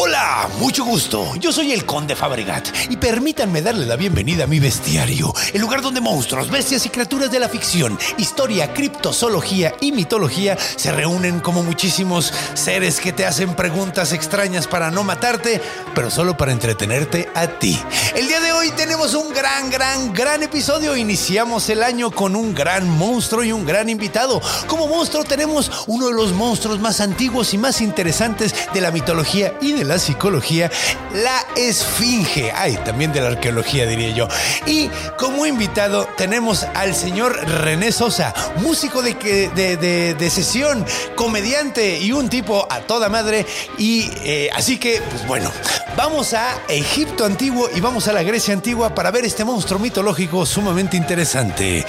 Hola, mucho gusto. Yo soy el Conde Fabregat y permítanme darle la bienvenida a mi bestiario, el lugar donde monstruos, bestias y criaturas de la ficción, historia, criptozoología y mitología se reúnen como muchísimos seres que te hacen preguntas extrañas para no matarte, pero solo para entretenerte a ti. El día de hoy tenemos un gran, gran, gran episodio. Iniciamos el año con un gran monstruo y un gran invitado. Como monstruo tenemos uno de los monstruos más antiguos y más interesantes de la mitología y de la psicología, la esfinge. Ay, también de la arqueología diría yo. Y como invitado tenemos al señor René Sosa, músico de, de- de sesión, comediante y un tipo a toda madre. Y eh, así que, pues bueno, vamos a Egipto antiguo y vamos a la Grecia antigua para ver este monstruo mitológico sumamente interesante.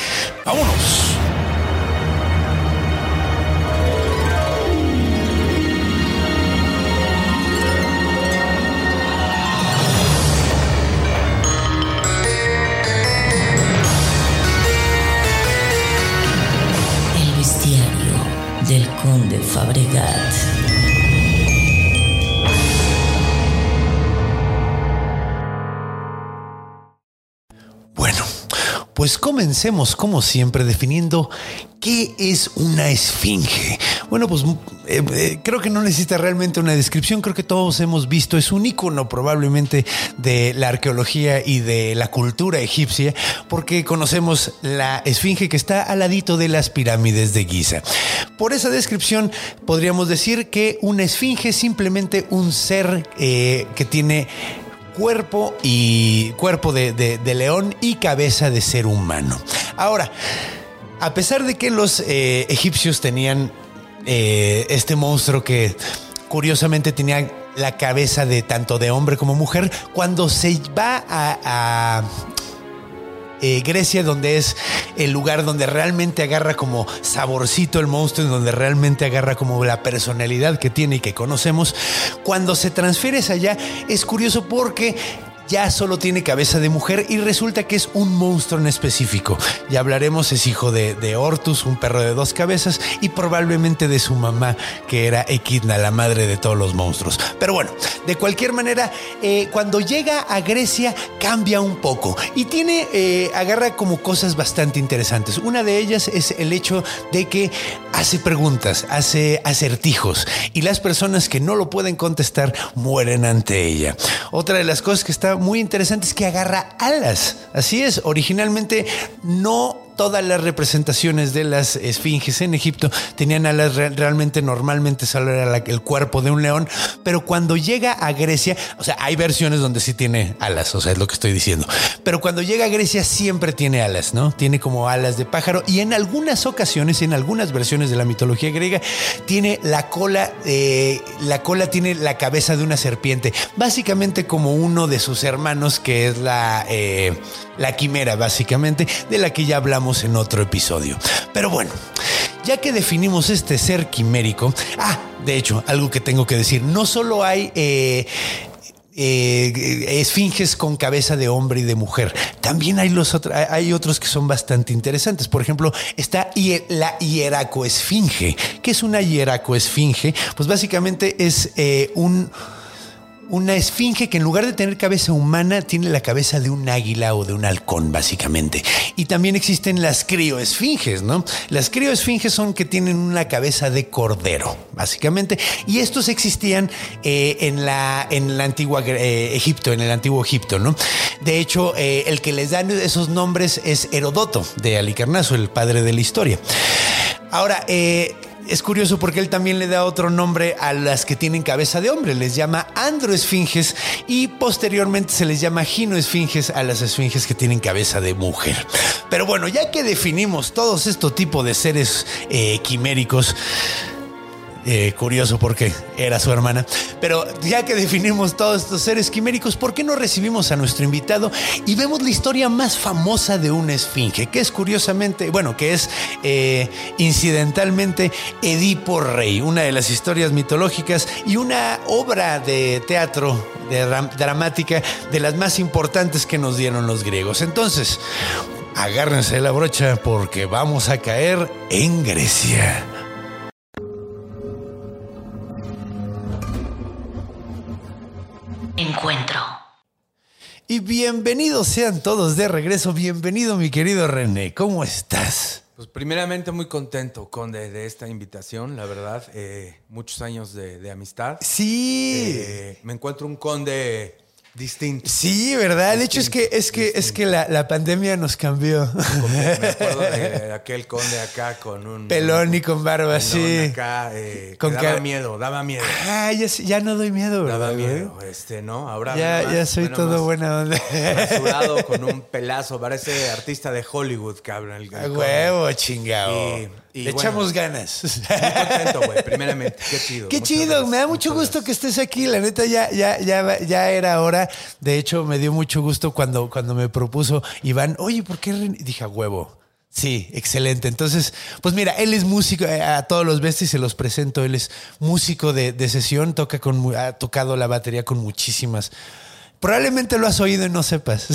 ¡Vámonos! Conde Fabregat. Pues comencemos como siempre definiendo qué es una esfinge. Bueno, pues eh, eh, creo que no necesita realmente una descripción, creo que todos hemos visto, es un icono probablemente de la arqueología y de la cultura egipcia, porque conocemos la esfinge que está al ladito de las pirámides de Giza. Por esa descripción podríamos decir que una esfinge es simplemente un ser eh, que tiene cuerpo y cuerpo de, de- de león y cabeza de ser humano. Ahora, a pesar de que los eh, egipcios tenían eh, este monstruo que curiosamente tenía la cabeza de tanto de hombre como mujer, cuando se va a, a, eh, Grecia, donde es el lugar donde realmente agarra como saborcito el monstruo, donde realmente agarra como la personalidad que tiene y que conocemos. Cuando se transfiere allá, es curioso porque ya solo tiene cabeza de mujer y resulta que es un monstruo en específico. Ya hablaremos, es hijo de, de Ortus, un perro de dos cabezas, y probablemente de su mamá, que era Equidna, la madre de todos los monstruos. Pero bueno, de cualquier manera, eh, cuando llega a Grecia cambia un poco y tiene, eh, agarra como cosas bastante interesantes. Una de ellas es el hecho de que hace preguntas, hace acertijos y las personas que no lo pueden contestar mueren ante ella. Otra de las cosas que está muy interesante es que agarra alas. Así es, originalmente no todas las representaciones de las esfinges en Egipto tenían alas re- realmente normalmente solo era el cuerpo de un león, pero cuando llega a Grecia, o sea, hay versiones donde sí tiene alas, o sea, es lo que estoy diciendo, pero cuando llega a Grecia siempre tiene alas, ¿no? Tiene como alas de pájaro y en algunas ocasiones, en algunas versiones de la mitología griega, tiene la cola, eh, la cola tiene la cabeza de una serpiente, básicamente como uno de sus hermanos que es la, eh, la quimera, básicamente, de la que ya hablamos en otro episodio. Pero bueno, ya que definimos este ser quimérico, ah, de hecho, algo que tengo que decir, no solo hay... eh, eh, esfinges con cabeza de hombre y de mujer. También hay, los hay otros que son bastante interesantes. Por ejemplo, está la hieracoesfinge. ¿Qué es una hieracoesfinge? Pues básicamente es eh, un una esfinge que en lugar de tener cabeza humana tiene la cabeza de un águila o de un halcón, básicamente. Y también existen las crioesfinges, ¿no? Las crioesfinges son que tienen una cabeza de cordero, básicamente. Y estos existían eh, en, la, en la antigua eh, Egipto, en el antiguo Egipto, ¿no? De hecho, eh, el que les dan esos nombres es Herodoto de Alicarnaso, el padre de la historia. Ahora, eh, es curioso porque él también le da otro nombre a las que tienen cabeza de hombre, les llama androesfinges y posteriormente se les llama ginoesfinges a las esfinges que tienen cabeza de mujer. Pero bueno, ya que definimos todos estos tipos de seres eh, quiméricos, Eh, curioso porque era su hermana. Pero ya que definimos todos estos seres quiméricos, ¿por qué no recibimos a nuestro invitado y vemos la historia más famosa de una esfinge? Que es curiosamente, bueno, que es eh, incidentalmente Edipo Rey, una de las historias mitológicas y una obra de teatro dramática de las más importantes que nos dieron los griegos. Entonces, agárrense la brocha porque vamos a caer en Grecia. Encuentro. Y bienvenidos sean todos de regreso. Bienvenido, mi querido René. ¿Cómo estás? Pues primeramente muy contento, Conde, de esta invitación, la verdad. Eh, muchos años de, amistad. Sí. Eh, me encuentro un Conde distinto. Sí, ¿verdad? de hecho, es que, es que, es que la, pandemia nos cambió. me acuerdo de aquel conde acá con un. Pelón y con barba, sí. Acá, eh, con daba miedo, daba miedo. Ah, ya, no doy miedo, ¿verdad? Daba miedo, este, ¿no? Ahora. Ya, ya soy todo buena onda. Rasurado con un pelazo, parece artista de Hollywood, cabrón. A huevo, chingado. Le echamos ganas. Muy contento, güey, primeramente. Qué chido. Qué chido. Me da mucho gusto que estés aquí. La neta, ya, ya, ya, ya era hora. De hecho, me dio mucho gusto cuando, cuando me propuso Iván, oye, ¿por qué? Dije, a huevo. Sí, excelente. Entonces, pues mira, él es músico, eh, a todos los besties se los presento, él es músico de, de sesión, toca con, ha tocado la batería con muchísimas Probablemente lo has oído y no sepas.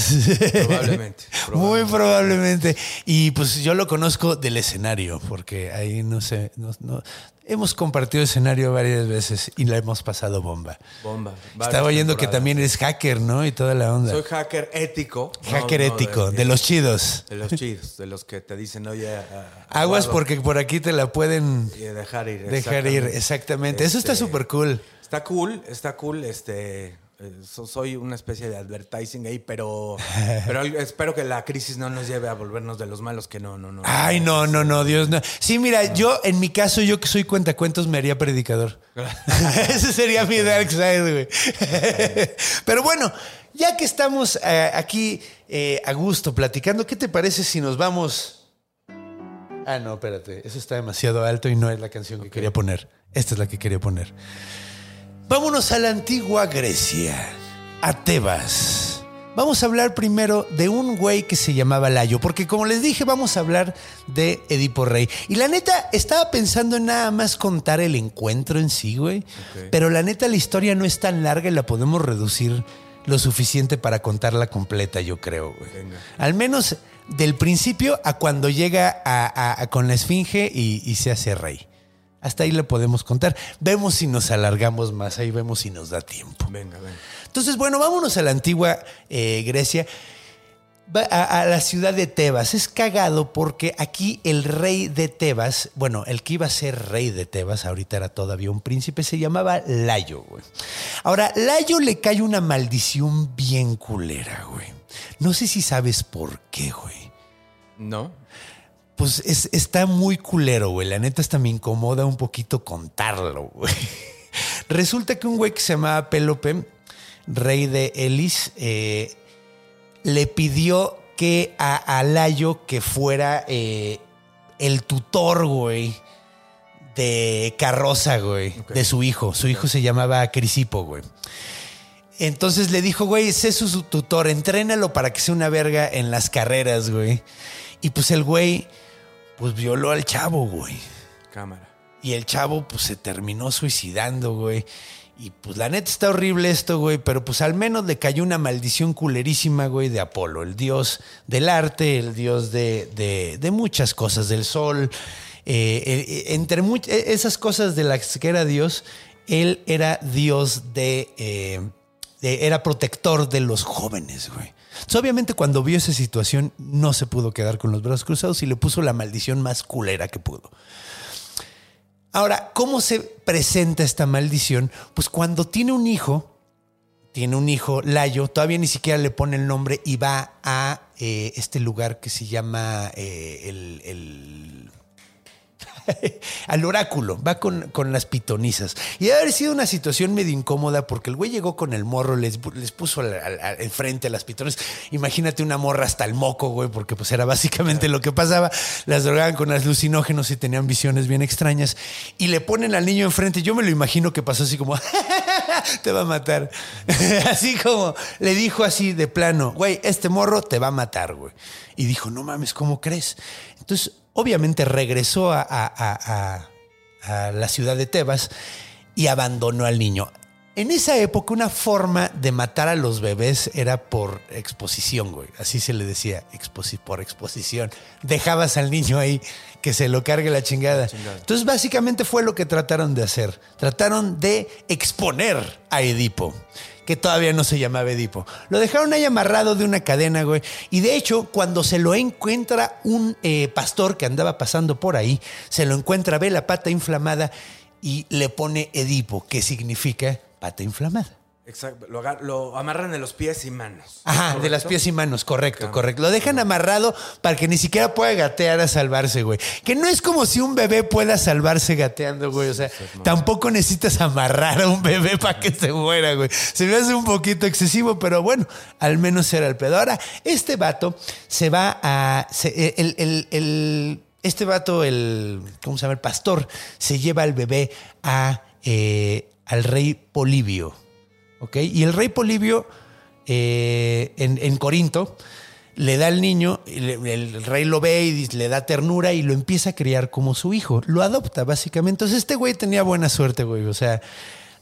Probablemente, Muy probablemente. Y pues yo lo conozco del escenario, porque ahí no sé, no, hemos compartido escenario varias veces y la hemos pasado bomba. Bomba. Estaba oyendo que también eres hacker, ¿no? Y toda la onda. Soy hacker ético. Hacker ético, de, los chidos. De los chidos, de los que te dicen, oye. Aguas porque por aquí te la pueden dejar ir. Dejar ir, exactamente. Eso está este, súper cool. Está cool, está cool. Este eh, soy una especie de advertising ahí, pero, pero espero que la crisis no nos lleve a volvernos de los malos que no, no, no. Ay, no, no, no, Dios no. Sí, mira, yo en mi caso, yo que soy cuentacuentos, me haría predicador. Ese sería mi dark side, güey. pero bueno, ya que estamos eh, aquí eh, a gusto platicando, ¿qué te parece si nos vamos? Ah, no, espérate, eso está demasiado alto y no es la canción que quería poner. Esta es la que quería poner. Vámonos a la antigua Grecia, a Tebas. Vamos a hablar primero de un güey que se llamaba Layo, porque como les dije, vamos a hablar de Edipo Rey. Y la neta, estaba pensando en nada más contar el encuentro en sí, güey. Pero la neta, la historia no es tan larga y la podemos reducir lo suficiente para contarla completa, yo creo, güey. Al menos del principio a cuando llega con la esfinge y se hace rey. Hasta ahí le podemos contar. Vemos si nos alargamos más, ahí vemos si nos da tiempo. Venga, venga. Entonces, bueno, vámonos a la antigua eh, Grecia, a, a, la ciudad de Tebas. Es cagado porque aquí el rey de Tebas, bueno, el que iba a ser rey de Tebas, ahorita era todavía un príncipe, se llamaba Layo, güey. Ahora, Layo le cae una maldición bien culera, güey. No sé si sabes por qué, güey. No. Pues está muy culero, güey. La neta hasta me incomoda un poquito contarlo, güey. Resulta que un güey que se llamaba Pélope, rey de Elis, eh, le pidió que a Alayo que fuera eh, el tutor, güey, de carroza, güey, de su hijo. Su hijo se llamaba Crisipo, güey. Entonces le dijo, güey, sé su tutor, entrénalo para que sea una verga en las carreras, güey. Y pues el güey pues violó al chavo, güey. Cámara. Y el chavo, pues se terminó suicidando, güey. Y pues la neta está horrible esto, güey, pero pues al menos le cayó una maldición culerísima, güey, de Apolo, el dios del arte, el dios de, de, muchas cosas, del sol. Eh, eh, entre e, esas cosas de las que era dios, él era dios de, eh, de, era protector de los jóvenes, güey obviamente, cuando vio esa situación, no se pudo quedar con los brazos cruzados y le puso la maldición más culera que pudo. Ahora, ¿cómo se presenta esta maldición? Pues cuando tiene un hijo, tiene un hijo, Layo, todavía ni siquiera le pone el nombre y va a eh, este lugar que se llama eh, el, al oráculo, va con, con las pitonizas. Y debe haber sido una situación medio incómoda porque el güey llegó con el morro, les, les puso al- al- enfrente a las pitonisas. Imagínate una morra hasta el moco, güey, porque pues era básicamente lo que pasaba. Las drogaban con alucinógenos y tenían visiones bien extrañas. Y le ponen al niño enfrente. Yo me lo imagino que pasó así como, te va a matar. así como le dijo así de plano, güey, este morro te va a matar, güey. Y dijo, no mames, ¿cómo crees? Entonces, obviamente regresó a, a- a- a- a la ciudad de Tebas y abandonó al niño. En esa época, una forma de matar a los bebés era por exposición, güey. Así se le decía, exposi- por exposición. Dejabas al niño ahí que se lo cargue la chingada. Entonces, básicamente fue lo que trataron de hacer. Trataron de exponer a Edipo, que todavía no se llamaba Edipo. Lo dejaron ahí amarrado de una cadena, güey. Y de hecho, cuando se lo encuentra un eh, pastor que andaba pasando por ahí, se lo encuentra, ve la pata inflamada y le pone Edipo, que significa pata inflamada. Exacto. Lo, amarran de los pies y manos. Ajá, de las pies y manos, correcto, correcto. Lo dejan amarrado para que ni siquiera pueda gatear a salvarse, güey. Que no es como si un bebé pueda salvarse gateando, güey. O sea, tampoco necesitas amarrar a un bebé para que se muera, güey. Se me hace un poquito excesivo, pero bueno, al menos era el pedo. Ahora, este vato se va a. se- el, el- el- este vato, el. ¿Cómo se llama? El pastor, se lleva al bebé a, eh, al rey Polibio. Y el rey Polibio eh, en, en Corinto le da al niño, el rey lo ve y le da ternura y lo empieza a criar como su hijo. Lo adopta, básicamente. Entonces, este güey tenía buena suerte, güey. O sea,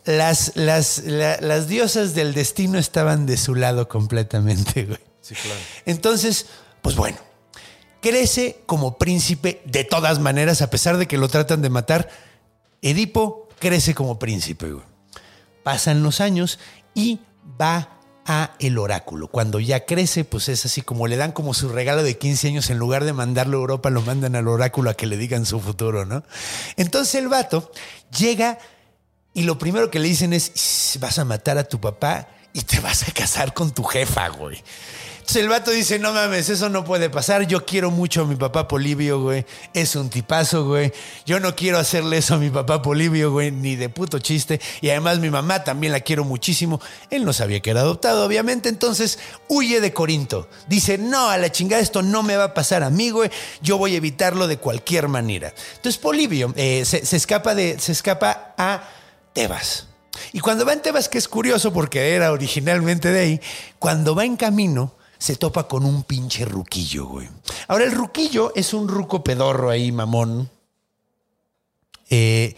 las, las, la- las diosas del destino estaban de su lado completamente, güey. Sí, claro. Entonces, pues bueno, crece como príncipe de todas maneras, a pesar de que lo tratan de matar. Edipo crece como príncipe, güey. Pasan los años y va a el oráculo. Cuando ya crece, pues es así como le dan como su regalo de 15 años, en lugar de mandarlo a Europa, lo mandan al oráculo a que le digan su futuro, ¿no? Entonces el vato llega y lo primero que le dicen es, "Shh, vas a matar a tu papá y te vas a casar con tu jefa, güey. El vato dice, no mames, eso no puede pasar. Yo quiero mucho a mi papá Polibio, güey. Es un tipazo, güey. Yo no quiero hacerle eso a mi papá Polibio, güey, ni de puto chiste. Y además mi mamá también la quiero muchísimo. Él no sabía que era adoptado, obviamente. Entonces huye de Corinto. Dice, no, a la chingada esto no me va a pasar a mí, güey. Yo voy a evitarlo de cualquier manera. Entonces Polibio eh, se, se escapa de, se escapa a Tebas. Y cuando va en Tebas, que es curioso porque era originalmente de ahí, cuando va en camino se topa con un pinche ruquillo, güey. Ahora el ruquillo es un ruco pedorro ahí, mamón. Eh,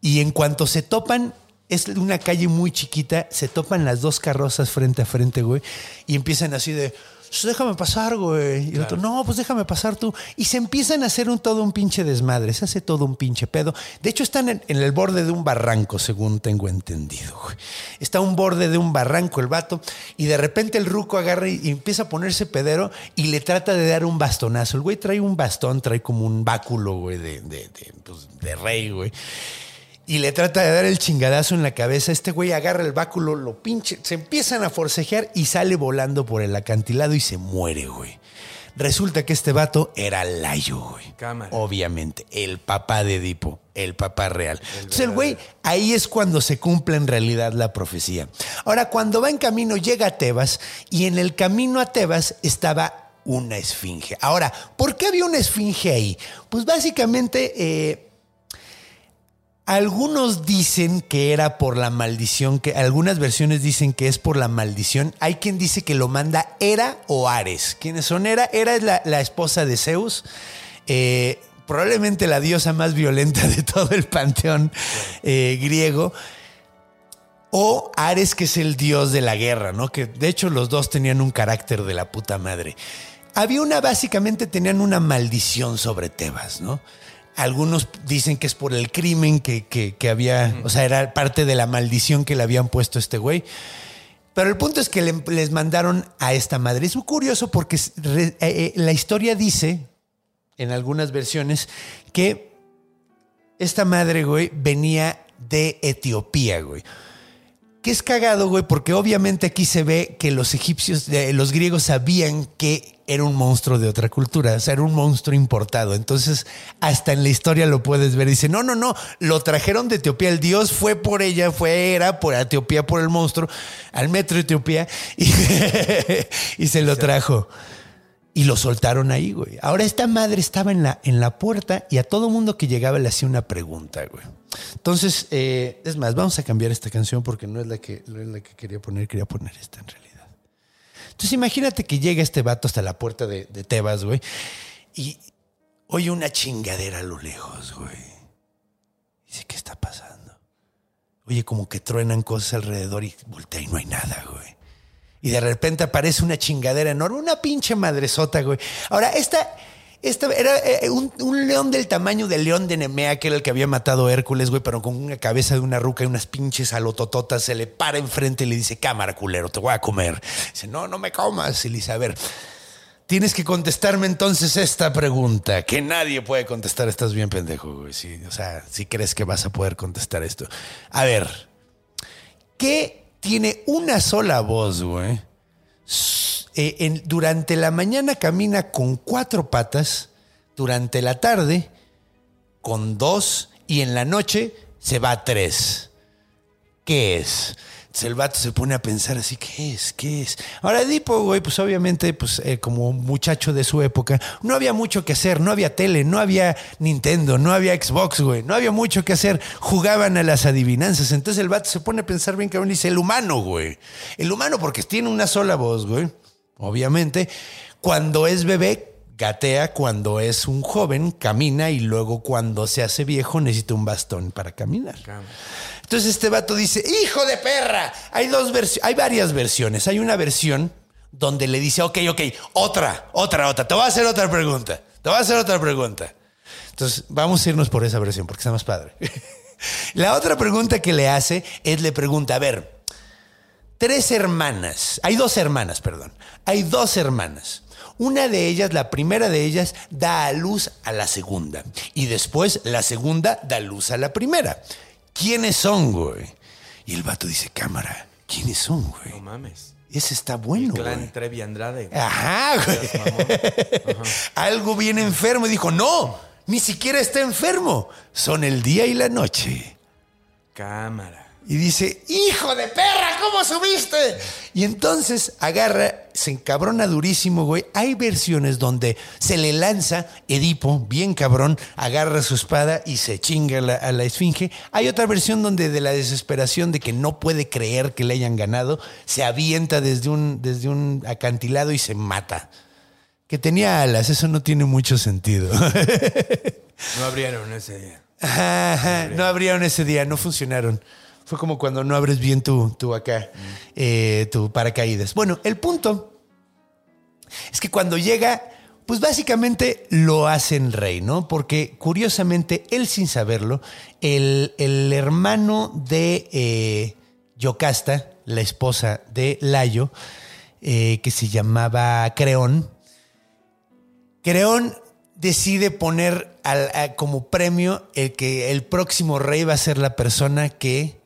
y en cuanto se topan, es una calle muy chiquita, se topan las dos carrozas frente a frente, güey, y empiezan así de, "Pues déjame pasar, güey. Y el otro, no, pues déjame pasar tú. Y se empiezan a hacer un, todo un pinche desmadre, se hace todo un pinche pedo. De hecho, están en, en el borde de un barranco, según tengo entendido, güey. Está a un borde de un barranco el vato, y de repente el ruco agarra y, y empieza a ponerse pedero y le trata de dar un bastonazo. El güey trae un bastón, trae como un báculo, güey, de, de, de, pues, de rey, güey y le trata de dar el chingadazo en la cabeza. Este güey agarra el báculo, lo pinche, se empiezan a forcejear y sale volando por el acantilado y se muere, güey. Resulta que este vato era Layo, güey. Cámara. Obviamente, el papá de Edipo, el papá real. Entonces el güey, ahí es cuando se cumple en realidad la profecía. Ahora, cuando va en camino, llega a Tebas y en el camino a Tebas estaba una esfinge. Ahora, ¿por qué había una esfinge ahí? Pues básicamente... eh, algunos dicen que era por la maldición, que algunas versiones dicen que es por la maldición. Hay quien dice que lo manda Hera o Ares. ¿Quiénes son Hera? Hera es la, esposa de Zeus. eh, probablemente la diosa más violenta de todo el panteón eh, griego. O Ares, que es el dios de la guerra, ¿no? Que de hecho los dos tenían un carácter de la puta madre. Había una, básicamente tenían una maldición sobre Tebas, ¿no? Algunos dicen que es por el crimen que, que- que había, o sea, era parte de la maldición que le habían puesto a este güey. Pero el punto es que le- les mandaron a esta madre. Es muy curioso porque re- eh, eh, la historia dice, en algunas versiones, que esta madre, güey, venía de Etiopía, güey. Que es cagado, güey, porque obviamente aquí se ve que los egipcios, eh, los griegos sabían que era un monstruo de otra cultura, o sea, era un monstruo importado. Entonces, hasta en la historia lo puedes ver. Dice, no, no, no, lo trajeron de Etiopía, el dios fue por ella, fue, era por Etiopía, por el monstruo, al metro de Etiopía, y, y se lo trajo. Y lo soltaron ahí, güey. Ahora esta madre estaba en la, en la puerta y a todo mundo que llegaba le hacía una pregunta, güey. Entonces, eh, es más, vamos a cambiar esta canción porque no es la que, no es la que quería poner, quería poner esta en realidad. Entonces imagínate que llega este vato hasta la puerta de, de Tebas, güey, y oye una chingadera a lo lejos, güey. Dice, ¿qué está pasando? Oye, como que truenan cosas alrededor y voltea y no hay nada, güey. Y de repente aparece una chingadera enorme, una pinche madresota, güey. Ahora, esta, esta era eh, un, león del tamaño del león de Nemea, que era el que había matado a Hércules, güey, pero con una cabeza de una ruca y unas pinches alotototas. Se le para enfrente y le dice, cámara, culero, te voy a comer. Dice, no, no me comas. Y le dice, a ver, tienes que contestarme entonces esta pregunta, que nadie puede contestar. Estás bien pendejo, güey. Sí, o sea, si crees que vas a poder contestar esto. A ver, ¿qué tiene una sola voz, güey? Eh, durante la mañana camina con cuatro patas, durante la tarde con dos y en la noche se va a tres. ¿Qué es? El vato se pone a pensar así, ¿qué es? ¿Qué es? Ahora Edipo, güey, pues obviamente, pues eh, como muchacho de su época, no había mucho que hacer, no había tele, no había Nintendo, no había Xbox, güey, no había mucho que hacer, jugaban a las adivinanzas. Entonces el vato se pone a pensar bien cabrón y dice, el humano, güey. El humano porque tiene una sola voz, güey, obviamente. Cuando es bebé, gatea, cuando es un joven, camina y luego cuando se hace viejo necesita un bastón para caminar. Entonces este vato dice, hijo de perra, hay dos hay varias versiones. Hay una versión donde le dice, ok, ok, otra, otra, otra, te voy a hacer otra pregunta, te voy a hacer otra pregunta. Entonces vamos a irnos por esa versión porque está más padre. La otra pregunta que le hace es, le pregunta, a ver, tres hermanas, hay dos hermanas, perdón, hay dos hermanas. Una de ellas, la primera de ellas, da a luz a la segunda. Y después la segunda da luz a la primera. ¿Quiénes son, güey? Y el vato dice, cámara, ¿quiénes son, No güey? mames. Ese está bueno, Clan güey. Trevi Andrade. Ajá, güey. Algo bien enfermo. Y dijo, no, ni siquiera está enfermo. Son el día y la noche. Cámara. Y dice, hijo de perra, ¿cómo subiste? Y entonces agarra, se encabrona durísimo, güey. Hay versiones donde se le lanza Edipo, bien cabrón, agarra su espada y se chinga a la, a la esfinge. Hay otra versión donde de la desesperación de que no puede creer que le hayan ganado, se avienta desde un, desde un acantilado y se mata. Que tenía alas, eso no tiene mucho sentido. No abrieron ese día. Ajá, no abrieron ese día, no funcionaron. Fue como cuando no abres bien tu, tu acá, eh, tu paracaídas. Bueno, el punto es que cuando llega, pues básicamente lo hacen rey, ¿no? Porque curiosamente, él sin saberlo, el, el hermano de eh, Yocasta, la esposa de Layo, eh, que se llamaba Creón, Creón decide poner al- como premio el que el próximo rey va a ser la persona que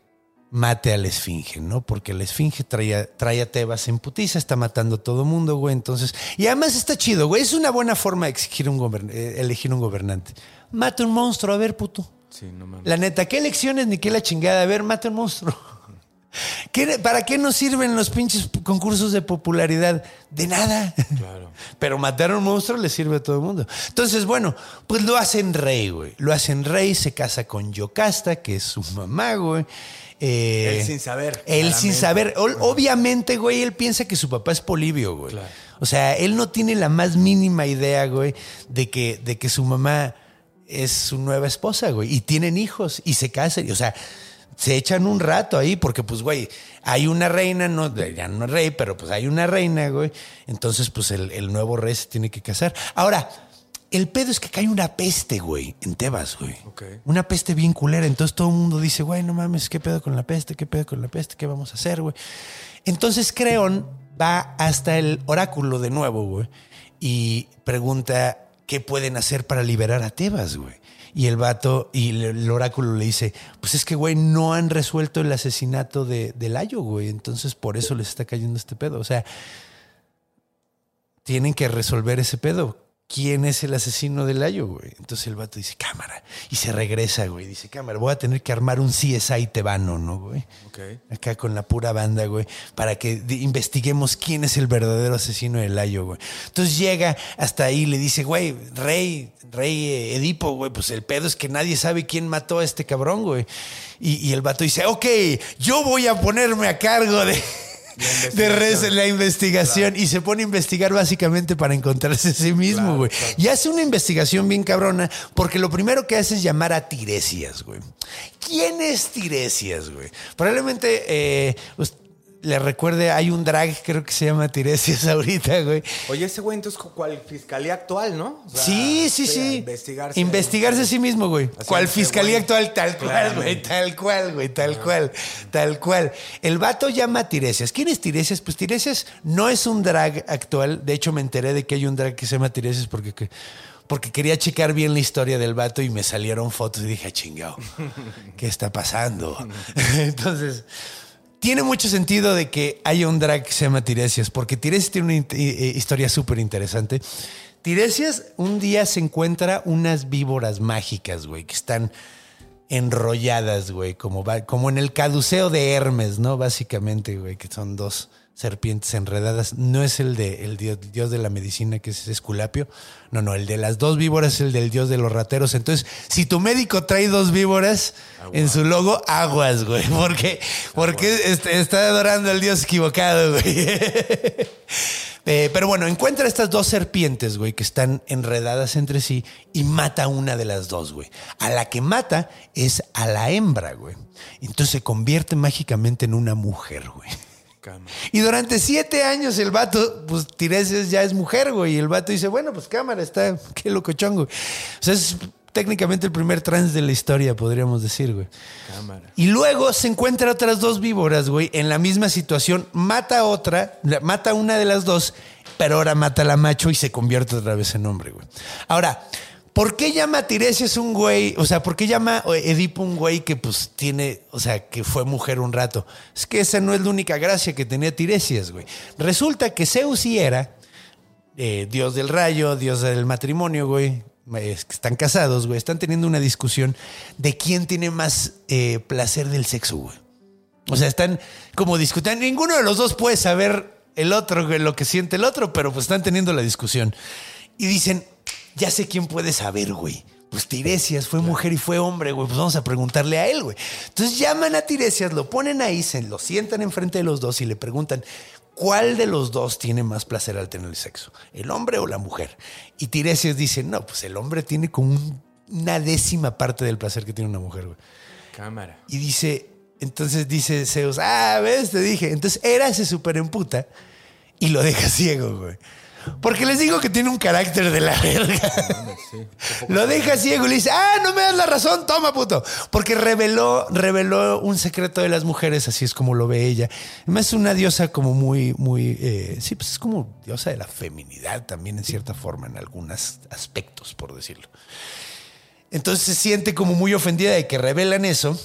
mate a la esfinge, ¿no? Porque la esfinge trae, trae a Tebas en putiza, está matando a todo mundo, güey. Entonces, y además está chido, güey. Es una buena forma de exigir un eh, elegir un gobernante. Mata un monstruo, a ver, puto. Sí, no mames. La neta, ¿qué elecciones ni qué la chingada? A ver, mata un monstruo. ¿Qué- ¿Para qué nos sirven los pinches concursos de popularidad? De nada. Claro. Pero matar a un monstruo le sirve a todo el mundo. Entonces, bueno, pues lo hacen rey, güey. Lo hacen rey, se casa con Yocasta, que es su mamá, güey. Eh, Él sin saber, Él sin saber. Obviamente, güey, él piensa que su papá es Polibio, güey. Claro. O sea, él no tiene la más mínima idea, güey, de que, de que su mamá es su nueva esposa, güey. Y tienen hijos y se casan. O sea, se echan un rato ahí porque, pues, güey, hay una reina, no, ya no es rey, pero pues hay una reina, güey. Entonces, pues el, el nuevo rey se tiene que casar. Ahora, el pedo es que cae una peste, güey, en Tebas, güey. Ok. Una peste bien culera. Entonces todo el mundo dice, güey, no mames, ¿qué pedo con la peste? ¿Qué pedo con la peste? ¿Qué vamos a hacer, güey? Entonces Creón va hasta el oráculo de nuevo, güey, y pregunta qué pueden hacer para liberar a Tebas, güey. Y el vato, y el, el oráculo le dice, pues es que, güey, no han resuelto el asesinato de, de Layo, güey. Entonces por eso les está cayendo este pedo. O sea, tienen que resolver ese pedo. ¿Quién es el asesino del Layo, güey? Entonces el vato dice, cámara. Y se regresa, güey. Dice, cámara, voy a tener que armar un CSI tebano, ¿no, güey? Ok. Acá con la pura banda, güey, para que investiguemos quién es el verdadero asesino del Layo, güey. Entonces llega hasta ahí y le dice, güey, rey, rey Edipo, güey, pues el pedo es que nadie sabe quién mató a este cabrón, güey. Y, y el vato dice, ok, yo voy a ponerme a cargo de... De res- la investigación y se pone a investigar básicamente para encontrarse a sí mismo, güey. claro. Y hace una investigación bien cabrona porque lo primero que hace es llamar a Tiresias, güey. ¿Quién es Tiresias, güey? Probablemente eh, le recuerde, hay un drag, creo que se llama Tiresias ahorita, güey. Oye, ese güey entonces, ¿cuál fiscalía actual, no? O sea, Sí, sí, sí. Investigarse. Investigarse a sí mismo, güey. ¿Cuál fiscalía güey. actual? Tal cual, güey. Tal cual, güey. Tal cual. Tal cual. El vato llama a Tiresias. ¿Quién es Tiresias? Pues Tiresias no es un drag actual. De hecho, me enteré de que hay un drag que se llama Tiresias porque... que- porque quería checar bien la historia del vato y me salieron fotos y dije, "Ah, chingado, ¿qué está pasando? Entonces, tiene mucho sentido de que haya un drag que se llama Tiresias, porque Tiresias tiene una eh, historia súper interesante. Tiresias un día se encuentra unas víboras mágicas, güey, que están enrolladas, güey, como, como en el caduceo de Hermes, ¿no? Básicamente, güey, que son dos serpientes enredadas. No es el de el dios, dios de la medicina, que es Esculapio. No, no, el de las dos víboras es el del dios de los rateros. Entonces, si tu médico trae dos víboras en su logo, aguas, güey, porque, porque este, está adorando al dios equivocado, güey. Eh, pero bueno, encuentra estas dos serpientes, güey, que están enredadas entre sí y mata a una de las dos, güey. A la que mata es a la hembra, güey. Entonces se convierte mágicamente en una mujer, güey. Y durante siete años el vato, pues Tiresias ya es mujer, güey. Y el vato dice, bueno, pues cámara, está, qué locochón, güey. O sea, es técnicamente el primer trans de la historia, podríamos decir, güey. Cámara. Y luego se encuentra otras dos víboras, güey, en la misma situación. Mata a otra, mata a una de las dos, pero ahora mata a la macho y se convierte otra vez en hombre, güey. Ahora, ¿por qué llama Tiresias un güey? O sea, ¿por qué llama a Edipo un güey que pues tiene, o sea, que fue mujer un rato? Es que esa no es la única gracia que tenía Tiresias, güey. Resulta que Zeus y Hera, eh, dios del rayo, dios del matrimonio, güey. es que están casados, güey. Están teniendo una discusión de quién tiene más eh, placer del sexo, güey. O sea, están como discutiendo. Ninguno de los dos puede saber el otro, güey, lo que siente el otro, pero pues están teniendo la discusión. Y dicen, ya sé quién puede saber, güey. Pues Tiresias fue mujer y fue hombre, güey. Pues vamos a preguntarle a él, güey. Entonces llaman a Tiresias, lo ponen ahí, se lo sientan enfrente de los dos y le preguntan, ¿cuál de los dos tiene más placer al tener el sexo? ¿El hombre o la mujer? Y Tiresias dice, no, pues el hombre tiene como un- una décima parte del placer que tiene una mujer, güey. Cámara. Y dice, entonces dice Zeus, ah, ves, te dije. Entonces Hera se super emputa y lo deja ciego, güey. Porque les digo que tiene un carácter de la verga. Lo deja ciego y le dice, ah, no me das la razón, toma, puto. Porque reveló, reveló un secreto de las mujeres, así es como lo ve ella. Además es una diosa como muy, muy, eh, sí, pues es como diosa de la feminidad también en cierta forma, en algunos aspectos, por decirlo. Entonces se siente como muy ofendida de que revelan eso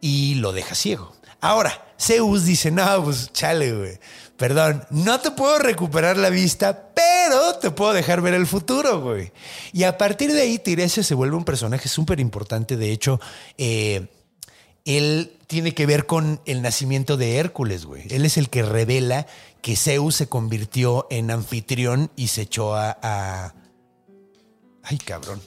y lo deja ciego. Ahora, Zeus dice, no, pues chale, güey. Perdón, no te puedo recuperar la vista, pero te puedo dejar ver el futuro, güey. Y a partir de ahí, Tiresias se vuelve un personaje súper importante. De hecho, eh, él tiene que ver con el nacimiento de Hércules, güey. Él es el que revela que Zeus se convirtió en anfitrión y se echó a... a- Ay, cabrón.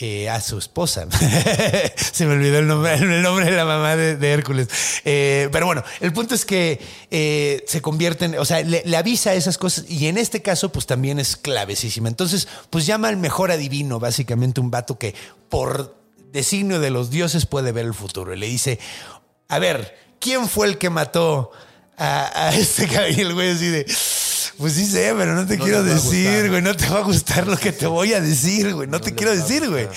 Eh, a su esposa. Se me olvidó el nombre, el nombre de la mamá de, Hércules. Eh, pero bueno, el punto es que eh, se convierten, o sea, le, avisa esas cosas y en este caso pues también es clavesísima. Entonces, pues llama al mejor adivino, básicamente un vato que por designio de los dioses puede ver el futuro. Y le dice, a ver, ¿quién fue el que mató a, a este? Y el güey así de... Pues sí sé, pero no te No quiero decir, güey. No te va a gustar lo que te voy a decir, güey. No, te quiero decir, güey.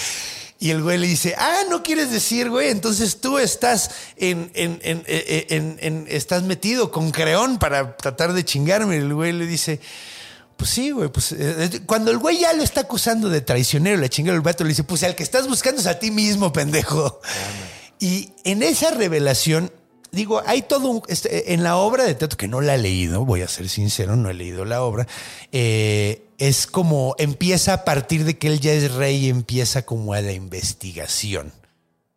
Y el güey le dice, ah, no quieres decir, güey. Entonces tú estás en, en- en- en- en- estás metido con creón para tratar de chingarme. Y el güey le dice, pues sí, güey. Pues eh, cuando el güey ya lo está acusando de traicionero, le chingó el vato, le dice, pues al que estás buscando es a ti mismo, pendejo. Y en esa revelación, digo, hay todo un, este, en la obra de teatro que no la he leído, voy a ser sincero, no he leído la obra. eh, es como empieza a partir de que él ya es rey, empieza como a la investigación.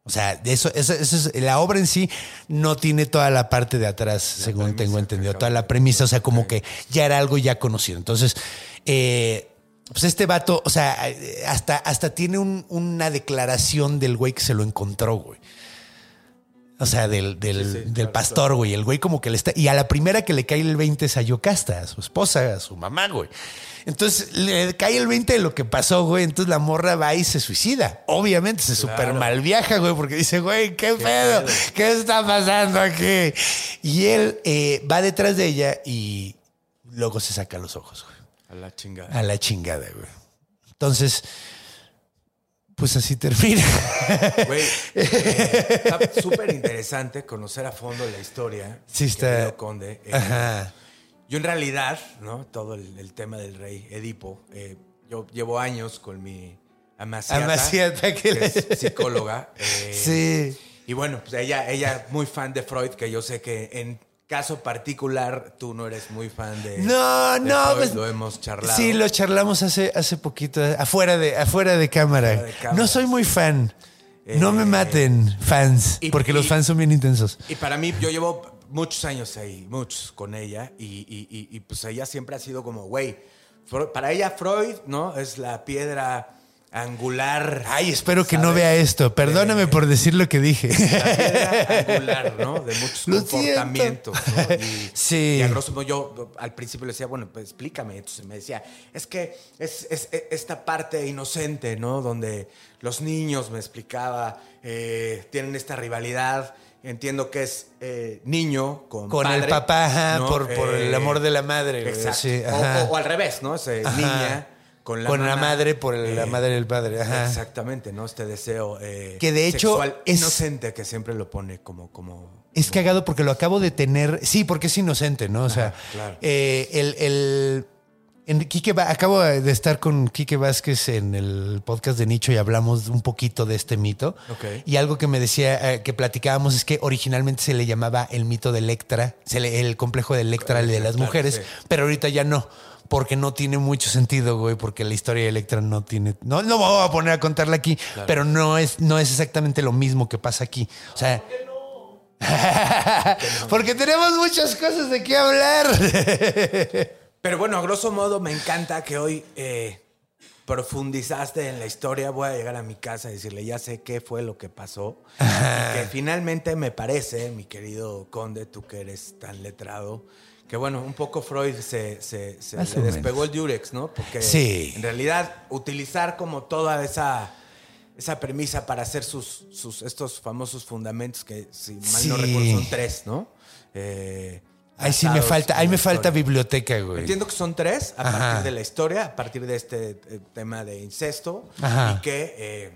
O sea, eso, eso, eso es, la obra en sí no tiene toda la parte de atrás, según tengo entendido, toda la premisa, o sea, como que ya era algo ya conocido. Entonces, eh, pues este vato, o sea, hasta, hasta tiene un- una declaración del güey que se lo encontró, güey. O sea, del, del, Sí, sí, del claro, pastor, güey. El güey como que le está... Y a la primera que le cae el 20 es a Yocasta, a su esposa, a su mamá, güey. Entonces le cae el 20 de lo que pasó, güey. Entonces la morra va y se suicida. Obviamente se super mal viaja, güey, porque dice, güey, ¿qué, pedo? pedo? ¿Qué está pasando aquí? Y él eh, va detrás de ella y luego se saca los ojos, güey. A la chingada. A la chingada, güey. Entonces, pues así termina. Güey, está súper interesante conocer a fondo la historia. Sí, está- Conde. Eh, Ajá. Yo en realidad, ¿no? Todo el, el tema del rey Edipo, eh, yo llevo años con mi amaciata, Amaciata, que que le- es psicóloga. eh, Sí. Y bueno, pues ella, ella muy fan de Freud, que yo sé que en caso particular tú no eres muy fan de No, de no, pues, lo hemos charlado. Sí, lo charlamos hace, hace poquito, afuera de, afuera de cámara. Afuera de cámara. No soy muy fan. No me Eh, maten, fans, y- porque los fans son bien intensos. Y para mí, yo llevo muchos años ahí, muchos con ella, y, y- pues ella siempre ha sido como, güey, para ella Freud, ¿no? Es la piedra angular. Ay, espero que no vea esto. Perdóname De- por decir lo que dije. Angular, ¿no? De muchos comportamientos. ¿no? Y, Sí. Y a grosso modo yo al principio le decía, bueno, pues explícame. Entonces me decía, es que es, es- es esta parte inocente, ¿no? Donde los niños, me explicaba, eh, tienen esta rivalidad. Entiendo que es eh, niño con Con el papá, ajá, ¿no? por, por el Eh, amor de la madre. Exacto. sí, O- ajá. o, o al revés, ¿no? Es eh, niña con la Con la mamá. madre por el- la madre del padre, ajá. Exactamente, ¿no? Este deseo eh, Que de hecho sexual es- inocente que siempre lo pone como... como Es cagado porque lo acabo de tener. Sí, porque es inocente, ¿no? O sea, claro. eh, el. el en Quique acabo de estar con Quique Vázquez en el podcast de Nicho y hablamos un poquito de este mito. Y algo que me decía, eh, que platicábamos, es que originalmente se le llamaba el mito de Electra, se le- el complejo de Electra, el de las mujeres, sí. pero ahorita ya no. Porque no tiene mucho sentido, güey, porque la historia de Electra no tiene. No, no me voy a poner a contarla aquí, pero no es, no es exactamente lo mismo que pasa aquí. O sea. Porque tenemos muchas cosas de qué hablar. Pero bueno, a grosso modo me encanta que hoy eh, profundizaste en la historia. Voy a llegar a mi casa y decirle, ya sé qué fue lo que pasó. Y que finalmente me parece, mi querido conde, tú que eres tan letrado, que bueno, un poco Freud se, se, le despegó el Durex, ¿no? Porque Sí. en realidad utilizar como toda esa... Esa premisa para hacer sus, sus estos famosos fundamentos que, si mal no Sí. recuerdo, son tres, ¿no? Eh, Ahí sí me falta, ahí me falta biblioteca, güey. Entiendo que son tres a Ajá. partir de la historia, a partir de este eh, tema de incesto Ajá. y que, eh,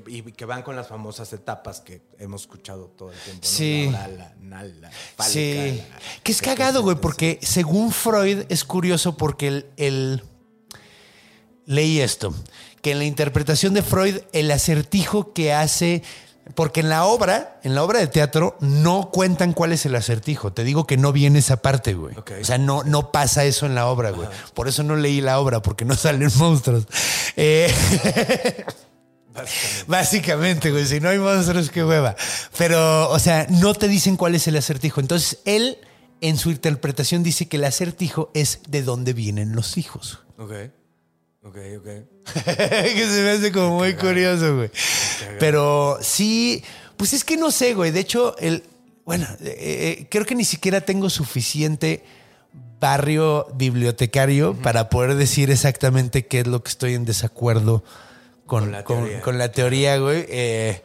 que, y que van con las famosas etapas que hemos escuchado todo el tiempo. ¿no? Sí. La la la fálica, Sí. Que es cagado, güey, porque según Freud es curioso porque el, el- leí esto, que en la interpretación de Freud el acertijo que hace porque en la obra, en la obra de teatro no cuentan cuál es el acertijo. Te digo que no viene esa parte, güey. Ok. O sea, no, no pasa eso en la obra, güey. Por eso no leí la obra, porque no salen monstruos. Eh, Básicamente. Básicamente, güey, si no hay monstruos, qué hueva. Pero, o sea, no te dicen cuál es el acertijo. Entonces, él, en su interpretación, dice que el acertijo es de dónde vienen los hijos. Ok, ok, ok. que se me hace como muy curioso, güey. Pero sí, pues es que no sé, güey. De hecho, el, bueno, eh, eh, creo que ni siquiera tengo suficiente barrio bibliotecario para poder decir exactamente qué es lo que estoy en desacuerdo con, Con la con- teoría. con la teoría, güey. Eh,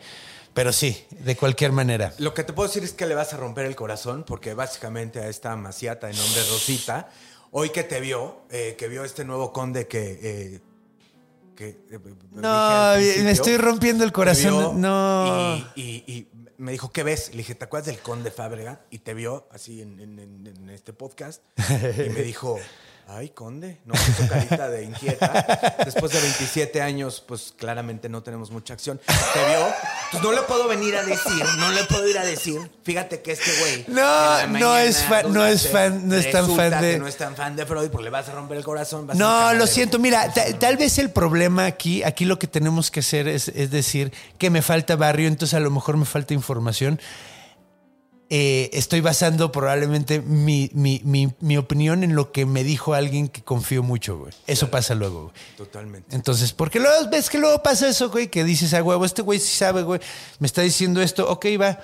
pero sí, de cualquier manera. Lo que te puedo decir es que le vas a romper el corazón porque básicamente a esta maciata de nombre Rosita, hoy que te vio, eh, que vio este nuevo conde que... eh, que No, me estoy rompiendo el vio corazón. No. Y, y- y me dijo, ¿qué ves? Le dije, ¿te acuerdas del conde Fábrega? Y te vio así en, en- en- en este podcast. Y me dijo, Ay, conde, no puso carita de inquieta. Después de 27 años, pues claramente no tenemos mucha acción. ¿Te vio? Pues no le puedo venir a decir, no le puedo ir a decir. Fíjate que este güey. No, no es fan- no es fan- no es tan fan de- que no es tan fan de Freud porque le vas a romper el corazón. No, lo de- siento. Mira, ta- tal vez el problema aquí, aquí lo que tenemos que hacer es, es decir que me falta barrio, entonces a lo mejor me falta información. Eh, estoy basando probablemente mi, mi- mi- mi opinión en lo que me dijo alguien que confío mucho, güey. Eso pasa luego, güey. Totalmente. Entonces, porque luego ves que luego pasa eso, güey, que dices a huevo, este güey sí sabe, güey, me está diciendo esto, ok, va.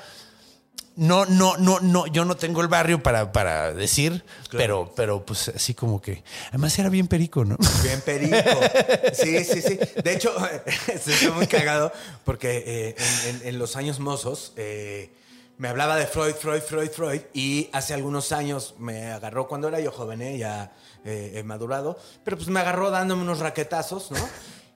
No, no, no, no, yo no tengo el barrio para, para decir, pero, pero pues así como que. Además era bien perico, ¿no? Bien perico. Sí, sí, sí. De hecho, estoy muy cagado porque eh, en, en- en los años mozos eh, me hablaba de Freud, Freud, Freud, Freud. Y hace algunos años me agarró, cuando era yo joven, eh, ya eh, he madurado, pero pues me agarró dándome unos raquetazos, ¿no?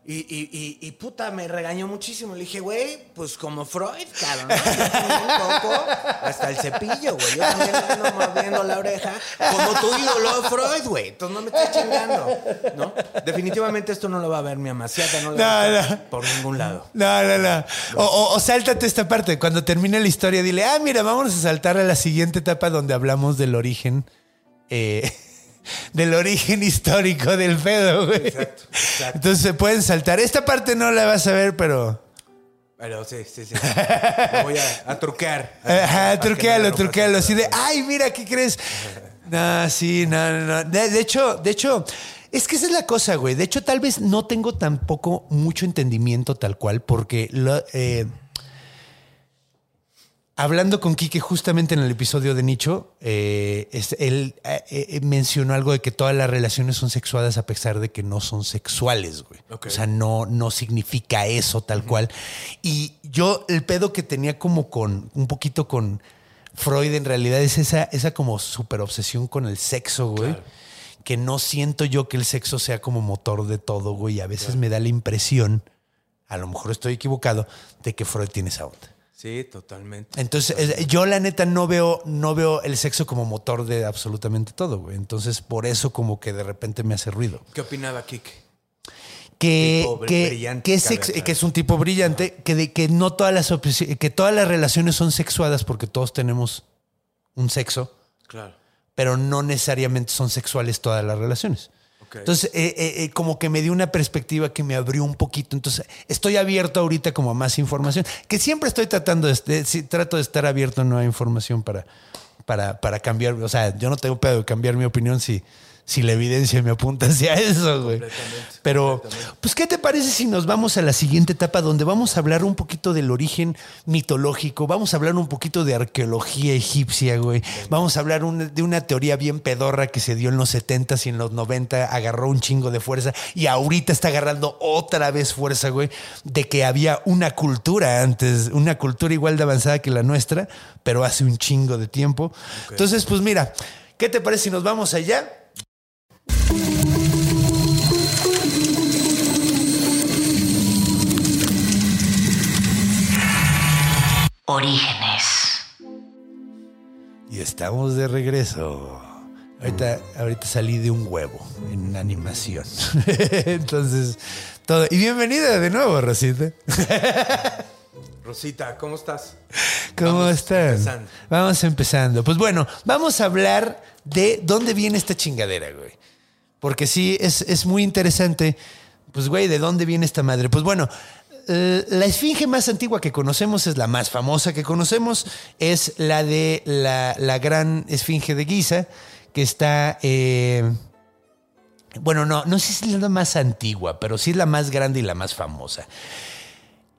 Y, y, y, y, puta, me regañó muchísimo. Le dije, güey, pues como Freud, cabrón. ¿no? Un poco, hasta el cepillo, güey. Yo también ando mordiendo la oreja, como tu ídolo Freud, güey. Entonces no me estés chingando, ¿no? Definitivamente esto no lo va a ver mi amaciata, no lo va a ver no. por ningún lado. No, no, no. O, o- o sáltate esta parte. Cuando termine la historia, dile, ah, mira, vamos a saltar a la siguiente etapa donde hablamos del origen. eh, del origen histórico del pedo, güey. Exacto, exacto. Entonces se pueden saltar. Esta parte no la vas a ver, pero. Pero sí, sí, sí. Lo voy a, a truquear. Ajá, Para que truquealo, truquealo. Así de, ay, mira, ¿qué crees? No, sí, no, no, no. De, de hecho, de hecho, es que esa es la cosa, güey. De hecho, tal vez no tengo tampoco mucho entendimiento tal cual, porque lo, eh, hablando con Quique justamente en el episodio de Nicho, eh, es- él eh, eh, mencionó algo de que todas las relaciones son sexuadas a pesar de que no son sexuales, güey. O sea, no, no significa eso tal cual. Y yo, el pedo que tenía como con, un poquito con Freud en realidad es esa, esa como super obsesión con el sexo, güey. Que no siento yo que el sexo sea como motor de todo, güey. Y a veces me da la impresión, a lo mejor estoy equivocado, de que Freud tiene esa onda. Sí, totalmente. Entonces, yo la neta no veo, no veo el sexo como motor de absolutamente todo, güey. Entonces, por eso como que de repente me hace ruido. ¿Qué opinaba Kike? Que, Tipo que, es que es un tipo brillante, que, de, que no todas las que todas las relaciones son sexuadas porque todos tenemos un sexo, Claro. pero no necesariamente son sexuales todas las relaciones. Entonces, eh, eh, eh, como que me dio una perspectiva que me abrió un poquito. Entonces, estoy abierto ahorita como a más información, que siempre estoy tratando de, trato de estar abierto a nueva información para, para, para cambiar. O sea, yo no tengo pedo de cambiar mi opinión si, si la evidencia me apunta hacia eso, güey. Pero, pues, ¿qué te parece si nos vamos a la siguiente etapa donde vamos a hablar un poquito del origen mitológico? Vamos a hablar un poquito de arqueología egipcia, güey. Vamos a hablar un- de una teoría bien pedorra que se dio en los 70s y en los 90 agarró un chingo de fuerza y ahorita está agarrando otra vez fuerza, güey, de que había una cultura antes, una cultura igual de avanzada que la nuestra, pero hace un chingo de tiempo. Entonces, pues mira, ¿qué te parece si nos vamos allá? Orígenes. Y estamos de regreso. Ahorita, ahorita salí de un huevo en animación. Entonces, todo. Y bienvenida de nuevo, Rosita. Rosita, ¿cómo estás? ¿Cómo Vamos están? empezando. Vamos empezando. Pues bueno, vamos a hablar de dónde viene esta chingadera, güey. Porque sí, es, es muy interesante. Pues, güey, ¿de dónde viene esta madre? Pues bueno, la esfinge más antigua que conocemos es la más famosa que conocemos. Es la de la, la gran esfinge de Giza, que está. eh, bueno, no, no sé si es la más antigua, pero sí es la más grande y la más famosa.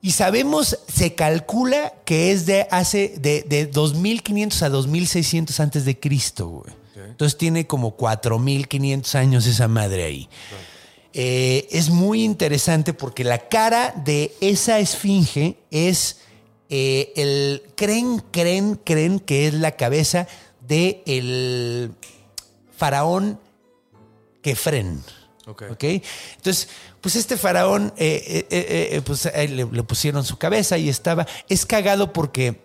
Y sabemos, se calcula que es de hace de, de 2500 a 2600 antes de Cristo, güey. Entonces tiene como 4500 años esa madre ahí. Eh, es muy interesante porque la cara de esa esfinge es eh, el creen, creen, creen que es la cabeza de el faraón Kefren. Ok. ¿Ok? Entonces, pues este faraón, eh, pues le, le pusieron su cabeza y estaba. Es cagado porque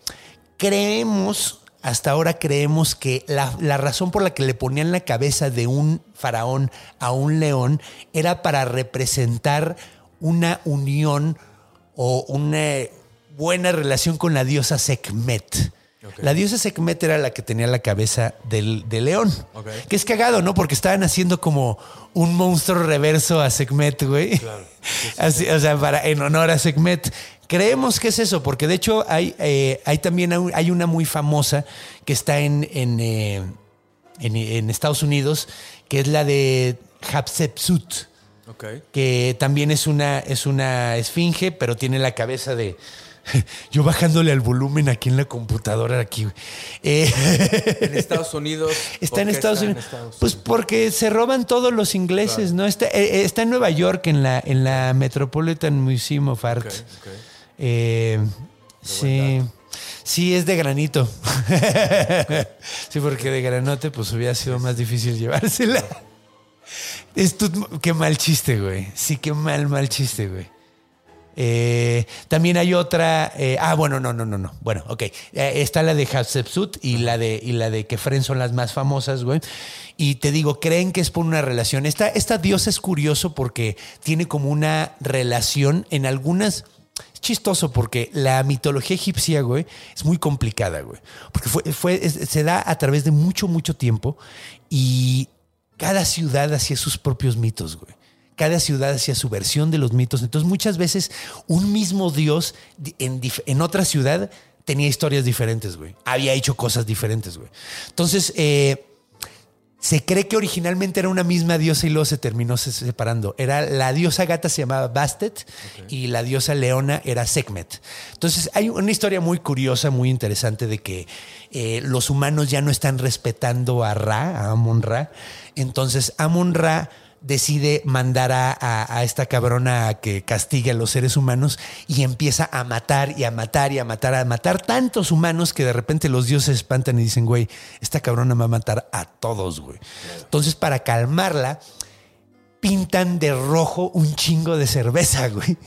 creemos, hasta ahora creemos que la, razón por la que le ponían la cabeza de un faraón a un león era para representar una unión o una buena relación con la diosa Sekhmet. La diosa Sekhmet era la que tenía la cabeza del, del león. Que es cagado, ¿no? Porque estaban haciendo como un monstruo reverso a Sekhmet, güey. Así, o sea, para, en honor a Sekhmet. Creemos que es eso, porque de hecho hay, eh, hay también hay una muy famosa que está en, en, eh, en- en Estados Unidos, que es la de Hatshepsut Ok. que también es una, es una esfinge, pero tiene la cabeza de. Yo bajándole al volumen aquí en la computadora, aquí. Eh, En Estados Unidos. está ¿por en Estados Unidos. Pues porque se roban todos los ingleses, ¿no? Está, eh, eh, está en Nueva York, en la, en la Metropolitan Museum of Art. Ok, ok. Eh, sí. Sí, es de granito. sí, porque de granote, pues hubiera sido más difícil llevársela. Esto, qué mal chiste, güey. Sí, qué mal, mal chiste, güey. Eh, también hay otra. eh, ah, bueno, no, no, no, no. Bueno, ok. Eh, está la de Hatshepsut y la de, y la de Kefren son las más famosas, güey. Y te digo, creen que es por una relación. Esta, esta diosa es curioso porque tiene como una relación en algunas. Es chistoso porque la mitología egipcia, güey, es muy complicada, güey. Porque fue, fue, es- se da a través de mucho, mucho tiempo y cada ciudad hacía sus propios mitos, güey. Cada ciudad hacía su versión de los mitos. Entonces, muchas veces un mismo dios di- en, otra ciudad tenía historias diferentes, güey. Había hecho cosas diferentes, güey. Entonces, eh, se cree que originalmente era una misma diosa y luego se terminó se- separando. Era la diosa gata se llamaba Bastet y la diosa leona era Sekhmet. Entonces hay una historia muy curiosa, muy interesante de que eh, los humanos ya no están respetando a Ra, a Amon Ra. Entonces Amon Ra decide mandar a, a- a esta cabrona a que castigue a los seres humanos y empieza a matar y a matar y a matar, a matar tantos humanos que de repente los dioses se espantan y dicen, güey, esta cabrona va a matar a todos, güey. Entonces, para calmarla, pintan de rojo un chingo de cerveza, güey.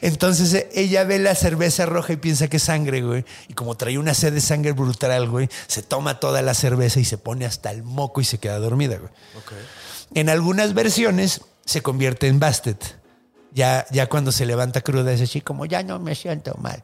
Entonces ella ve la cerveza roja y piensa que es sangre, güey. Y como trae una sed de sangre brutal, güey, se toma toda la cerveza y se pone hasta el moco y se queda dormida, güey. Ok. En algunas versiones se convierte en Bastet. Ya, ya cuando se levanta cruda es así como, ya no me siento mal.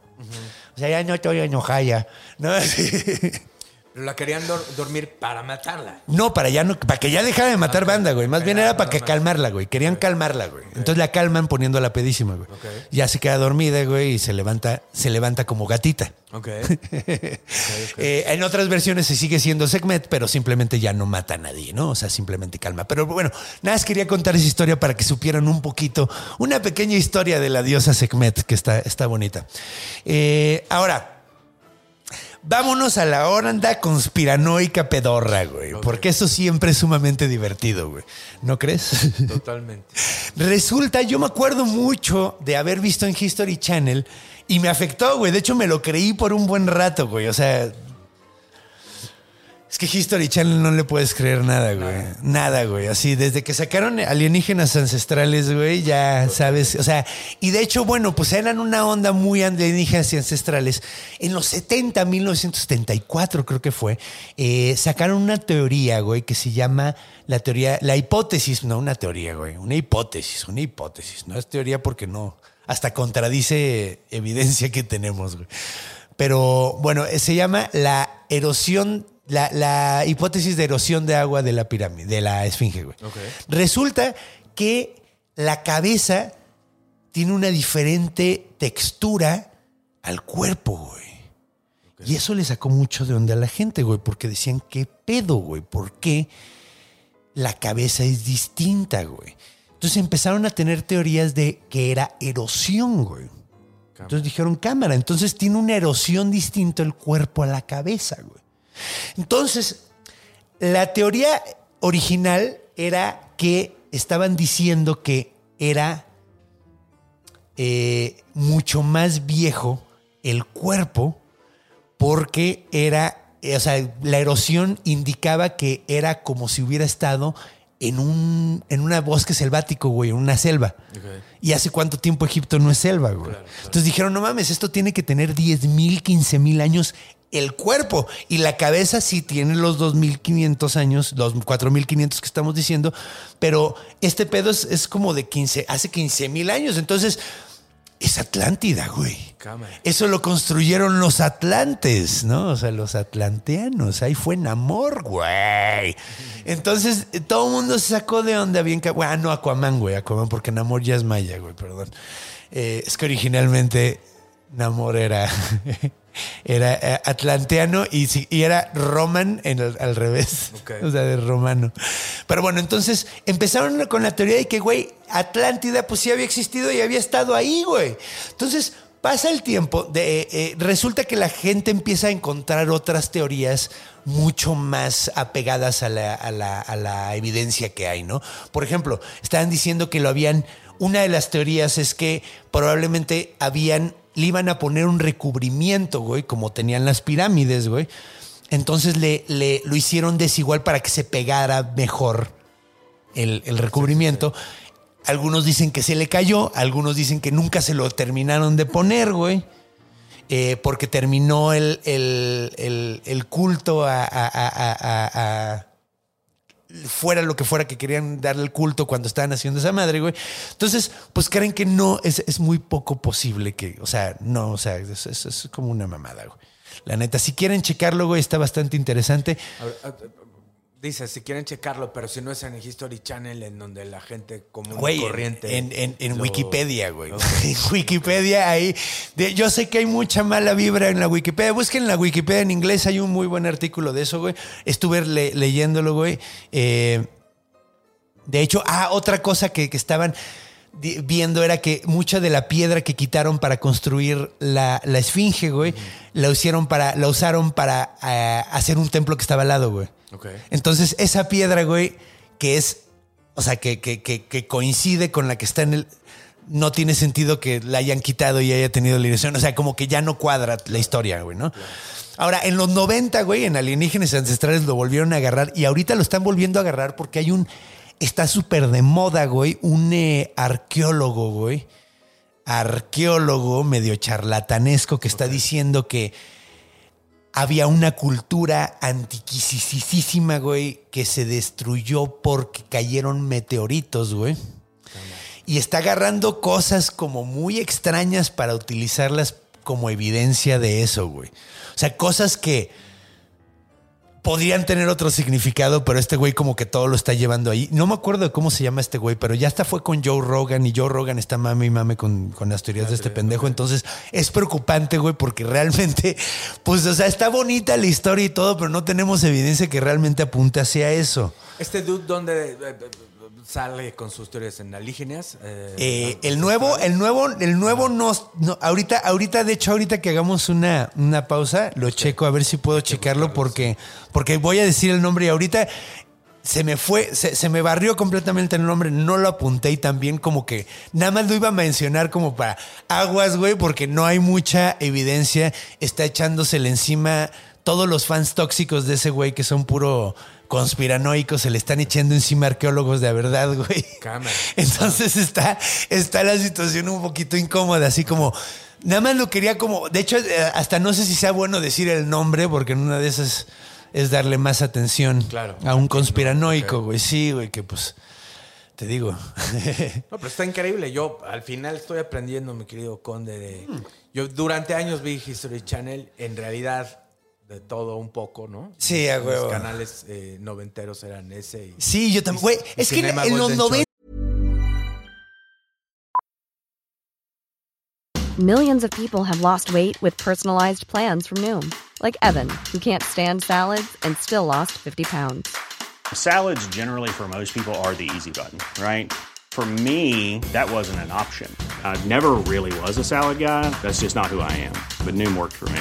O sea, ya no estoy enojada. ¿no? Pero la querían dor- dormir para matarla. No, para ya no, para que ya dejara de matar banda, güey. Más bien era para que calmarla, güey. Querían calmarla, güey. Entonces la calman poniéndola pedísima, güey. Ya se queda dormida, güey, y se levanta, se levanta como gatita. Ok. Eh, en otras versiones se sigue siendo Sekhmet, pero simplemente ya no mata a nadie, ¿no? O sea, simplemente calma. Pero bueno, nada más quería contar esa historia para que supieran un poquito, una pequeña historia de la diosa Sekhmet, que está, está bonita. Eh, ahora, vámonos a la onda conspiranoica pedorra, güey. Porque eso siempre es sumamente divertido, güey. ¿No crees? Totalmente. Resulta, yo me acuerdo mucho de haber visto en History Channel y me afectó, güey. De hecho, me lo creí por un buen rato, güey. O sea, es que History Channel no le puedes creer nada, güey. Nada, güey. Así, desde que sacaron alienígenas ancestrales, güey, ya sabes. O sea, y de hecho, bueno, pues eran una onda muy alienígenas y ancestrales. En los 70, 1974 creo que fue, eh, sacaron una teoría, güey, que se llama la teoría, la hipótesis, no una teoría, güey, una hipótesis, una hipótesis. No es teoría porque no, hasta contradice evidencia que tenemos, güey. Pero bueno, se llama la erosión, la, la hipótesis de erosión de agua de la pirámide, de la esfinge, güey. Resulta que la cabeza tiene una diferente textura al cuerpo, güey. Y eso le sacó mucho de onda a la gente, güey, porque decían, ¿qué pedo, güey? ¿Por qué la cabeza es distinta, güey? Entonces empezaron a tener teorías de que era erosión, güey. Entonces dijeron cámara. Entonces tiene una erosión distinta el cuerpo a la cabeza, güey. Entonces, la teoría original era que estaban diciendo que era eh, mucho más viejo el cuerpo porque era, o sea, la erosión indicaba que era como si hubiera estado en un en una bosque selvático, güey, en una selva. ¿Y hace cuánto tiempo Egipto no es selva, güey? Entonces dijeron, no mames, esto tiene que tener 10 mil, 15 mil años el cuerpo. Y la cabeza sí tiene los 2500 años, los 4500 que estamos diciendo, pero este pedo es, es como de 15, hace 15 mil años. Entonces, es Atlántida, güey. Eso lo construyeron los atlantes, ¿no? O sea, los atlanteanos. Ahí fue Namor, güey. Entonces, todo el mundo se sacó de onda bien. Bueno, no, Aquaman, güey. Aquaman, porque Namor ya es maya, güey, perdón. Eh, es que originalmente Namor era, era eh, atlanteano y, era roman en el- al revés. O sea, de romano. Pero bueno, entonces empezaron con la teoría de que, güey, Atlántida pues sí había existido y había estado ahí, güey. Entonces pasa el tiempo, de, eh, eh, resulta que la gente empieza a encontrar otras teorías mucho más apegadas a la, a la- a la evidencia que hay, ¿no? Por ejemplo, estaban diciendo que lo habían, una de las teorías es que probablemente habían, le iban a poner un recubrimiento, güey, como tenían las pirámides, güey. Entonces le, le- lo hicieron desigual para que se pegara mejor el, el recubrimiento. Algunos dicen que se le cayó, algunos dicen que nunca se lo terminaron de poner, güey. eh, porque terminó el, el- el- culto a, a- a- a- a- a- fuera lo que fuera que querían darle el culto cuando estaban haciendo esa madre, güey. Entonces, pues creen que no, es, es muy poco posible que, o sea, no, o sea, es, es- como una mamada, güey. La neta, si quieren checarlo, güey, está bastante interesante. A ver, a- a- Dice, si quieren checarlo, pero si no es en el History Channel, en donde la gente común y corriente. en, en- en lo- Wikipedia, güey. En Wikipedia ahí. de- yo sé que hay mucha mala vibra en la Wikipedia. Busquen la Wikipedia en inglés. Hay un muy buen artículo de eso, güey. Estuve le- leyéndolo, güey. Eh, de hecho, ah, otra cosa que, que estaban viendo era que mucha de la piedra que quitaron para construir la, la esfinge, güey, la hicieron para, la usaron para eh, hacer un templo que estaba al lado, güey. Entonces, esa piedra, güey, que es, o sea, que, que- que- que coincide con la que está en el. No tiene sentido que la hayan quitado y haya tenido la dirección. O sea, como que ya no cuadra la historia, güey, ¿no? Ahora, en los 90, güey, en Alienígenas Ancestrales lo volvieron a agarrar y ahorita lo están volviendo a agarrar porque hay un. Está súper de moda, güey, un eh, arqueólogo, güey. Arqueólogo medio charlatanesco que está diciendo que había una cultura antiquisísima, güey, que se destruyó porque cayeron meteoritos, güey. Y está agarrando cosas como muy extrañas para utilizarlas como evidencia de eso, güey. O sea, cosas que podrían tener otro significado, pero este güey como que todo lo está llevando ahí. No me acuerdo de cómo se llama este güey, pero ya hasta fue con Joe Rogan y Joe Rogan está mame y mame con, con las teorías de este pendejo. Entonces es preocupante, güey, porque realmente, pues, o sea, está bonita la historia y todo, pero no tenemos evidencia que realmente apunte hacia eso. Este dude, ¿dónde eh, eh, sale con sus teorías en alígenas? Eh, Eh, el nuevo, el nuevo, el nuevo no, no- ahorita, ahorita, de hecho, ahorita que hagamos una, una pausa, lo checo a ver si puedo checarlo porque, porque voy a decir el nombre y ahorita se me fue, se, se me barrió completamente el nombre, no lo apunté y también como que nada más lo iba a mencionar como para aguas, güey, porque no hay mucha evidencia, está echándosele encima todos los fans tóxicos de ese güey que son puro conspiranoicos, se le están echando encima arqueólogos de verdad, güey. Cámara. Entonces está, está la situación un poquito incómoda, así como. Nada más lo quería como. De hecho, eh, hasta no sé si sea bueno decir el nombre, porque en una de esas es darle más atención Claro. a un conspiranoico, güey. Sí, güey, que pues. Te digo. No, pero está increíble. Yo al final estoy aprendiendo, mi querido Conde. De... Yo durante años vi History Channel, en realidad de todo un poco, ¿no? Sí, a Mis huevo. canales eh, noventeros eran ese. Y... Sí, yo también. Güey, y es que en, en los Golden 90. Millions of people have lost weight with personalized plans from Noom, like Evan, who can't stand salads and still lost 50 pounds. Salads, generally, for most people, are the easy button, right? For me, that wasn't an option. I never really was a salad guy. That's just not who I am. But Noom worked for me.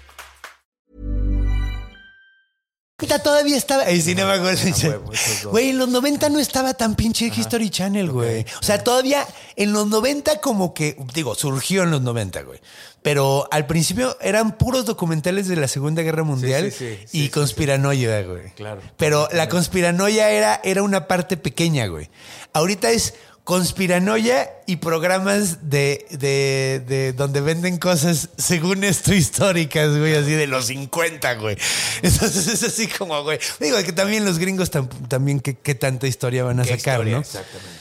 Todavía estaba. Ay, sí, no me acuerdo. Ah. Güey, en los 90 no estaba tan pinche History Channel, güey. O sea, todavía en los 90 como que, digo, surgió en los 90, güey. Pero al principio eran puros documentales de la Segunda Guerra Mundial sí, sí, y sí, conspiranoia, güey. Claro. Pero la conspiranoia era, era una parte pequeña, güey. Ahorita es conspiranoia y programas de, de, de donde venden cosas, según esto, históricas, güey, así de los 50, güey. Entonces es así como, güey. Digo que también los gringos tam- también qué, qué tanta historia van a ¿Qué sacar, historia? ¿no? Exactamente.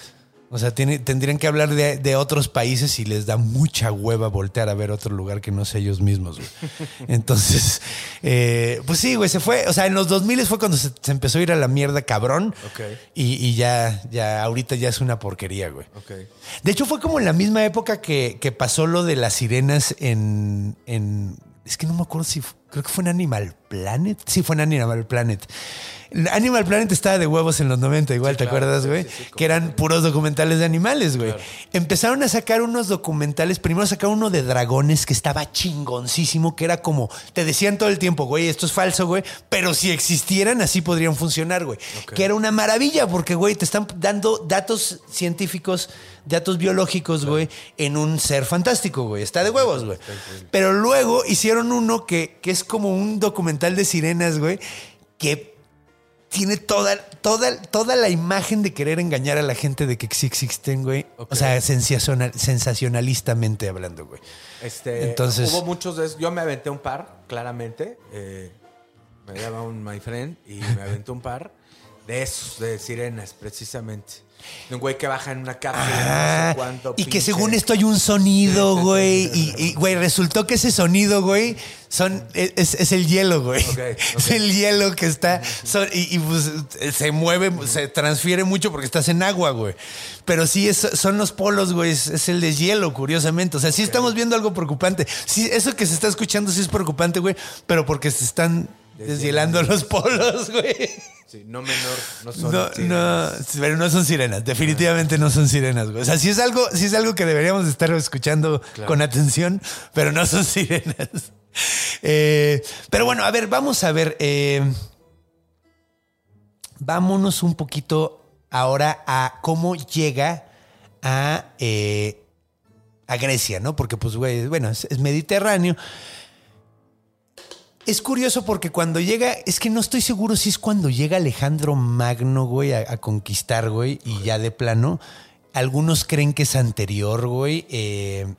O sea, tiene- tendrían que hablar de, de otros países y les da mucha hueva voltear a ver otro lugar que no sea ellos mismos, güey. Entonces, eh, pues sí, güey, se fue. O sea, en los 2000 fue cuando se, se empezó a ir a la mierda cabrón. Ok. Y, y ya, ya, ahorita ya es una porquería, güey. Ok. De hecho, fue como en la misma época que, que pasó lo de las sirenas en, en- Es que no me acuerdo si. Creo que fue en Animal Planet. Sí, fue en Animal Planet. Animal Planet estaba de huevos en los 90, igual, ¿te claro, acuerdas, güey? sí, sí, como que eran puros documentales de animales, güey. Claro. Empezaron a sacar unos documentales. Primero sacaron uno de dragones que estaba chingoncísimo, que era como. Te decían todo el tiempo, güey, esto es falso, güey. Pero si existieran, así podrían funcionar, güey. Que era una maravilla, porque, güey, te están dando datos científicos, datos biológicos, güey, en un ser fantástico, güey. Está de huevos, güey. Pero luego hicieron uno que, que es como un documental de sirenas, güey, que tiene toda, toda, toda la imagen de querer engañar a la gente de que existen, güey. O sea, sensacional, sensacionalistamente hablando, güey. Este, Entonces- hubo muchos de esos. Yo me aventé un par, claramente. Eh, me llama un my friend y me aventé un par de esos, de sirenas, precisamente. De un güey que baja en una cápsula, Ah, no sé cuánto. y que según esto hay un sonido, güey. Y, y, güey, resultó que ese sonido, güey, son, es, es el hielo, güey. Es el hielo que está. son- y, y, pues se mueve, se transfiere mucho porque estás en agua, güey. Pero sí, es- son los polos, güey. Es, es el deshielo, curiosamente. O sea, sí estamos viendo algo preocupante. Sí, eso que se está escuchando sí es preocupante, güey. Pero porque se están deshielando los polos, güey. Sí, no menor, no son No, sirenas. no, pero no son sirenas, definitivamente no son sirenas, güey. O sea, sí es algo, sí es algo que deberíamos estar escuchando con atención, pero no son sirenas. Eh, pero bueno, a ver, vamos a ver. eh, vámonos un poquito ahora a cómo llega a, eh, a Grecia, ¿no? Porque, pues, güey, bueno, es, es Mediterráneo. Es curioso porque cuando llega, es que no estoy seguro si es cuando llega Alejandro Magno, güey, a, conquistar, güey, y ya de plano. Algunos creen que es anterior, güey. eh,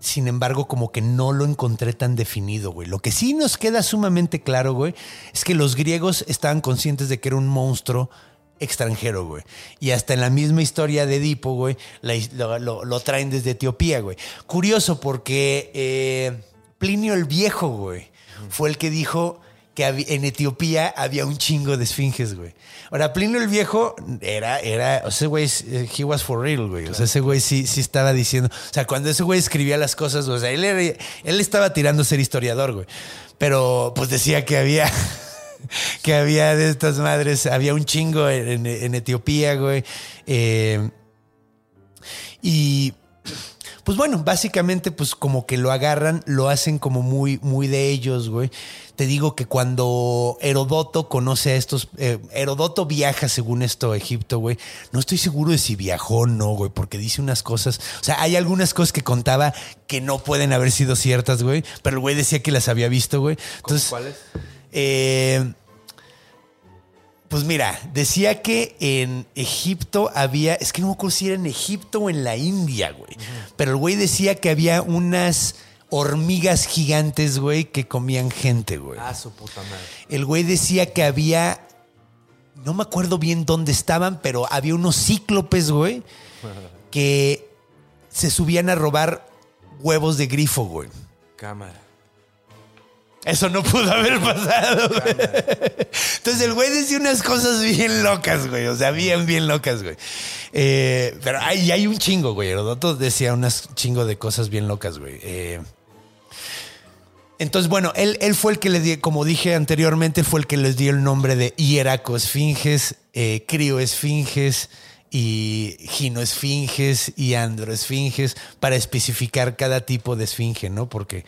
sin embargo, como que no lo encontré tan definido, güey. Lo que sí nos queda sumamente claro, güey, es que los griegos estaban conscientes de que era un monstruo extranjero, güey. Y hasta en la misma historia de Edipo, güey, lo traen desde Etiopía, güey. Curioso porque eh, Plinio el Viejo, güey, fue el que dijo que en Etiopía había un chingo de esfinges, güey. Ahora, Plinio el Viejo era, era, o sea, ese güey, eh, he was for real, güey. O sea, ese güey sí, sí estaba diciendo, o sea, cuando ese güey escribía las cosas, o sea, él, era- él estaba tirando ser historiador, güey. Pero, pues decía que había, que había de estas madres, había un chingo en, en Etiopía, güey. Eh, y pues bueno, básicamente pues como que lo agarran, lo hacen como muy, muy de ellos, güey. Te digo que cuando Herodoto conoce a estos, eh, Herodoto viaja según esto a Egipto, güey. No estoy seguro de si viajó o no, güey, porque dice unas cosas, o sea, hay algunas cosas que contaba que no pueden haber sido ciertas, güey, pero el güey decía que las había visto, güey. Entonces, ¿Cuáles? eh, pues mira, decía que en Egipto había, es que no me acuerdo si era en Egipto o en la India, güey. Pero el güey decía que había unas hormigas gigantes, güey, que comían gente, güey. Ah, su puta madre. El güey decía que había, no me acuerdo bien dónde estaban, pero había unos cíclopes, güey, que se subían a robar huevos de grifo, güey. Cámara. Eso no pudo haber pasado, güey. Entonces el güey decía unas cosas bien locas, güey. O sea, bien, bien locas, güey. Eh, pero hay, hay un chingo, güey. Herodoto decía unas chingo de cosas bien locas, güey. Eh, entonces, bueno, él, él fue el que le dio, como dije anteriormente, fue el que les dio el nombre de hieracoesfinges, eh, crioesfinges y ginoesfinges y androesfinges para especificar cada tipo de esfinge, ¿no? Porque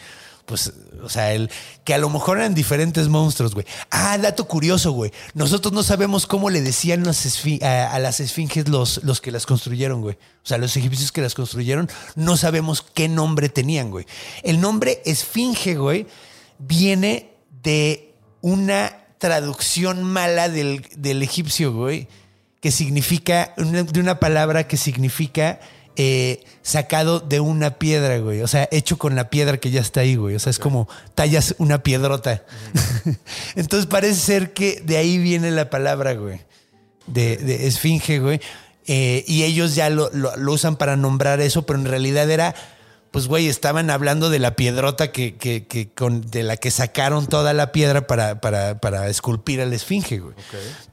pues, o sea, el, que a lo mejor eran diferentes monstruos, güey. Ah, dato curioso, güey. Nosotros no sabemos cómo le decían a, las esfinges los, los que las construyeron, güey. O sea, los egipcios que las construyeron, no sabemos qué nombre tenían, güey. El nombre esfinge, güey, viene de una traducción mala del, del egipcio, güey, que significa, de una palabra que significa eh, sacado de una piedra, güey. O sea, hecho con la piedra que ya está ahí, güey. O sea, es como tallas una piedrota. Entonces parece ser que de ahí viene la palabra, güey. De, de esfinge, güey. Eh, y ellos ya lo, lo- lo usan para nombrar eso, pero en realidad era, pues, güey, estaban hablando de la piedrota que, que- que con, de la que sacaron toda la piedra para, para, para esculpir al esfinge, güey.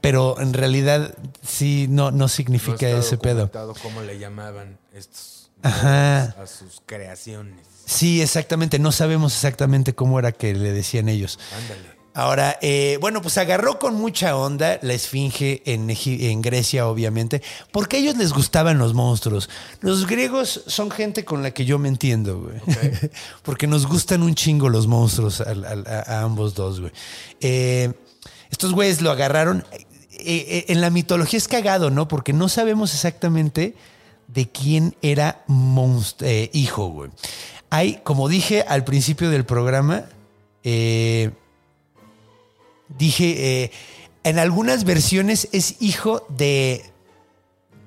Pero en realidad sí no, no No significa está ese pedo. cómo le llamaban estos Ajá. a sus creaciones. Sí, exactamente. No sabemos exactamente cómo era que le decían ellos. Ándale. Ahora, eh, bueno, pues agarró con mucha onda la esfinge en, Grecia, obviamente, porque a ellos les gustaban los monstruos. Los griegos son gente con la que yo me entiendo, güey. porque nos gustan un chingo los monstruos a, a ambos dos, güey. Eh, estos güeyes lo agarraron. eh, en la mitología es cagado, ¿no? Porque no sabemos exactamente de quién era eh, hijo, güey. Hay, como dije al principio del programa, eh, dije, eh, en algunas versiones es hijo de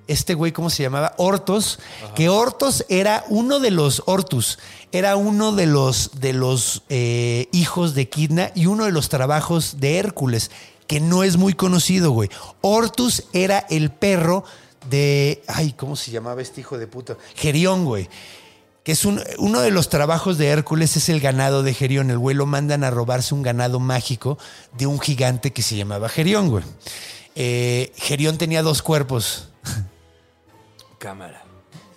este güey, ¿cómo se llamaba? Hortos, que Hortos era uno de los Hortus, era uno de los, de los eh, hijos de Kidna y uno de los trabajos de Hércules, que no es muy conocido, güey. Hortus era el perro de, ay, ¿cómo se llamaba este hijo de puta? Gerión, güey que es un- uno de los trabajos de Hércules es el ganado de Gerión. El güey lo mandan a robarse un ganado mágico de un gigante que se llamaba Gerión, güey. Eh, Gerión tenía dos cuerpos. Cámara.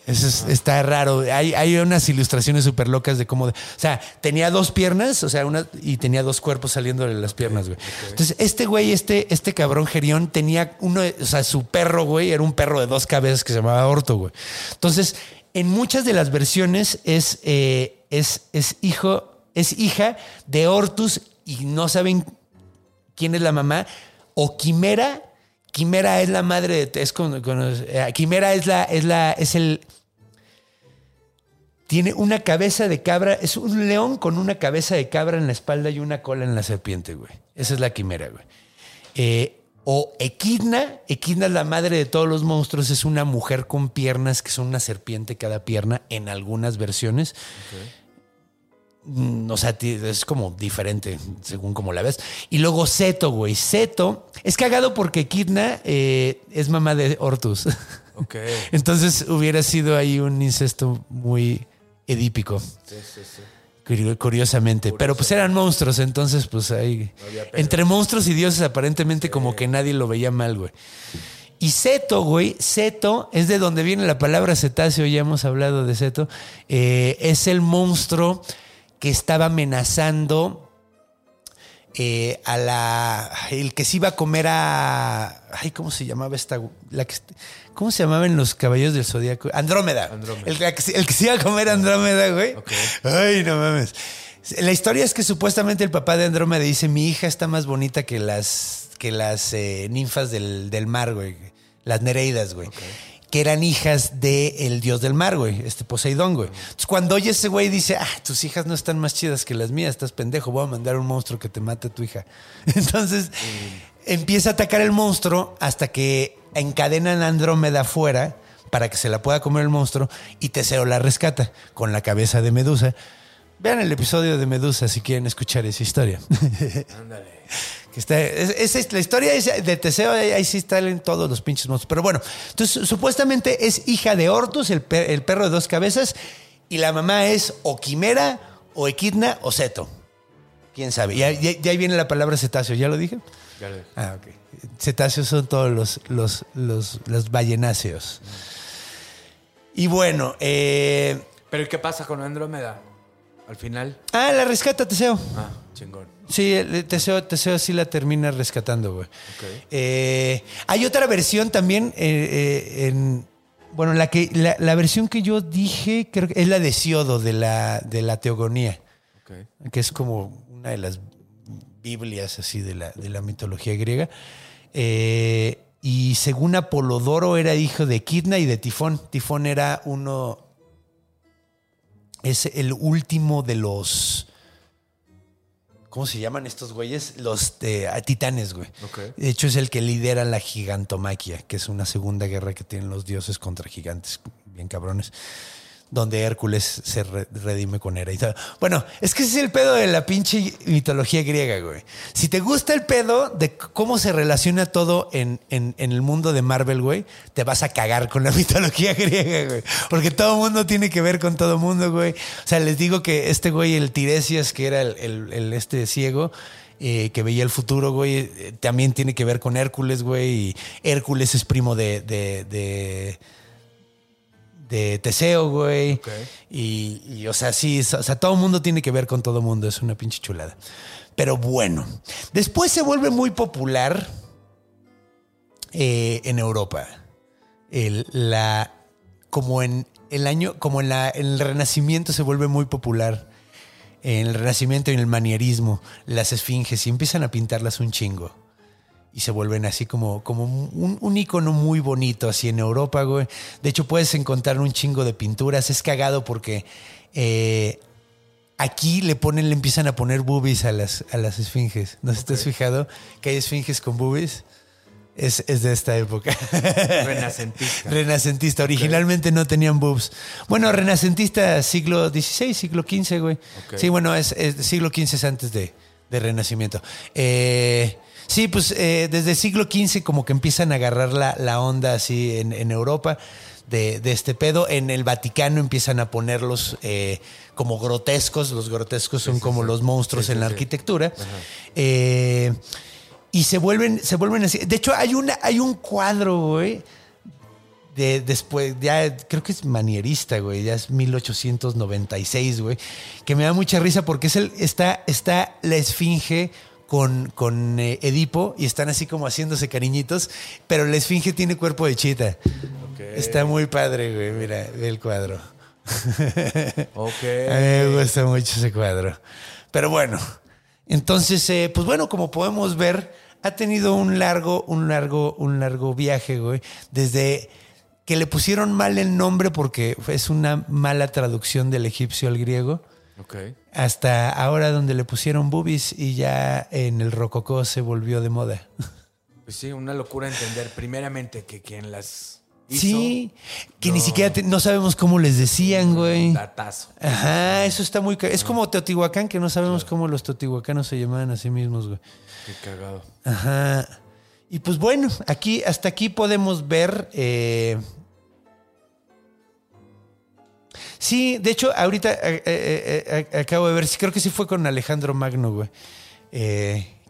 Eso es- está raro. Hay, hay unas ilustraciones súper locas de cómo. O sea, tenía dos piernas, o sea, una, y tenía dos cuerpos saliendo de las piernas, güey. Entonces, este güey, este, este cabrón Gerión, tenía uno, o sea, su perro, güey, era un perro de dos cabezas que se llamaba Orto, güey. Entonces, en muchas de las versiones es, eh, es, es hijo, es hija de Hortus y no saben quién es la mamá. O Quimera. Quimera es la madre de. Es con, eh, Quimera es la. Es la. Es el. Tiene una cabeza de cabra. Es un león con una cabeza de cabra en la espalda y una cola en la serpiente, güey. Esa es la quimera, güey. Eh, o Equidna. Equidna es la madre de todos los monstruos. Es una mujer con piernas que son una serpiente cada pierna en algunas versiones. Mm, O sea, es como diferente según como la ves. Y luego Seto, güey. Seto es cagado porque Kidna eh, es mamá de Hortus. Ok. Entonces hubiera sido ahí un incesto muy edípico. Sí, sí, sí. Curio- Curiosamente. Pero pues eran monstruos, entonces pues ahí. Entre monstruos y dioses, aparentemente como que nadie lo veía mal, güey. Y Seto, güey, Seto es de donde viene la palabra cetáceo, ya hemos hablado de Seto. Eh, es el monstruo que estaba amenazando eh, a la. El que se iba a comer a. Ay, ¿cómo se llamaba esta? La que, ¿Cómo se llamaban los caballos del zodiaco? Andrómeda. Andrómeda. El, que, se- el que se iba a comer Andrómeda, güey. Ay, no mames. La historia es que supuestamente el papá de Andrómeda dice: Mi hija está más bonita que las, que las eh, ninfas del, del mar, güey. Las Nereidas, güey. Que eran hijas del dios del mar, güey, este Poseidón, güey. Entonces, cuando oye ese güey, dice: Ah, tus hijas no están más chidas que las mías, estás pendejo, voy a mandar un monstruo que te mate a tu hija. Entonces, empieza a atacar el monstruo hasta que encadenan a Andrómeda afuera para que se la pueda comer el monstruo y Teseo la rescata con la cabeza de Medusa. Vean el episodio de Medusa si quieren escuchar esa historia. Ándale. Que está, es- es- la historia de Teseo, ahí, sí están todos los pinches monstruos. Pero bueno, entonces supuestamente es hija de Hortus, el, pe- el perro de dos cabezas, y la mamá es o Quimera, o Equidna, o Seto. ¿Quién sabe? Y ahí, viene la palabra cetáceo, ¿ya lo dije? Ya lo dije. Ah, ok. Cetáceos son todos los, los, los, los ballenáceos. Y bueno, eh, Pero ¿y qué pasa con Andrómeda? Al final. ah, la rescata Teseo. Ah, chingón. Sí, Teseo, Teseo sí la termina rescatando, güey. Eh, hay otra versión también eh, eh, en... Bueno, la, que, la, la versión que yo dije creo que es la de Siodo, de la, de la teogonía. Que es como una de las Biblias así de la, de la mitología griega. Eh, y según Apolodoro era hijo de Kidna y de Tifón. Tifón era uno. Es el último de los. ¿Cómo se llaman estos güeyes? Los ah, titanes, güey. De hecho, es el que lidera la gigantomaquia, que es una segunda guerra que tienen los dioses contra gigantes, bien cabrones, donde Hércules se re- redime con Hera y tal. Bueno, es que ese es el pedo de la pinche mitología griega, güey. Si te gusta el pedo de cómo se relaciona todo en, en- el mundo de Marvel, güey, te vas a cagar con la mitología griega, güey. Porque todo mundo tiene que ver con todo mundo, güey. O sea, les digo que este güey, el Tiresias, que era el, este ciego, eh, que veía el futuro, güey, eh, también tiene que ver con Hércules, güey. Y Hércules es primo de, de, de Teseo, güey. Ok. Y, y, o sea, sí, o sea, todo mundo tiene que ver con todo mundo. Es una pinche chulada. Pero bueno, después se vuelve muy popular eh, en Europa. El- la, como en el año, como en, la, en el Renacimiento se vuelve muy popular. En el Renacimiento y en el manierismo, las esfinges y empiezan a pintarlas un chingo. Y se vuelven así como, como un, un icono muy bonito así en Europa, güey. De hecho, puedes encontrar un chingo de pinturas. Es cagado porque eh, aquí le ponen, le empiezan a poner boobies a las, a las esfinges. ¿No si te has fijado que hay esfinges con boobies? Es, es de esta época. Renacentista. Renacentista. Originalmente no tenían boobs. Bueno, renacentista siglo XVI, siglo XV, güey. Sí, bueno, es, es siglo XV es antes de, de Renacimiento. Eh, sí, pues eh, desde el siglo XV como que empiezan a agarrar la, la onda así en, en Europa de, de este pedo. En el Vaticano empiezan a ponerlos eh, como grotescos. Los grotescos son como los monstruos en la arquitectura. Eh, y se vuelven, se vuelven así. De hecho, hay, una, hay un cuadro, güey, de después, ya creo que es manierista, güey, ya es 1896, güey, que me da mucha risa porque es el, está, está la esfinge con, con eh, Edipo y están así como haciéndose cariñitos, pero la esfinge tiene cuerpo de chita. Está muy padre, güey, mira, ve el cuadro. Ok. A mí me gusta mucho ese cuadro. Pero bueno, entonces, eh, pues bueno, como podemos ver, ha tenido un largo, un largo, un largo viaje, güey. Desde que le pusieron mal el nombre porque es una mala traducción del egipcio al griego, Ok. hasta ahora donde le pusieron boobies y ya en el rococó se volvió de moda. Pues sí, una locura entender primeramente que quien las hizo, Sí, que ni siquiera te- no sabemos cómo les decían, güey. datazo. Ajá, eso está muy... Es como Teotihuacán, que no sabemos cómo los teotihuacanos se llamaban a sí mismos, güey. Qué cagado. Ajá. Y pues bueno, aquí, hasta aquí podemos ver. eh, Sí, de hecho, ahorita eh, eh, eh, acabo de ver, sí, creo que sí fue con Alejandro Magno, güey.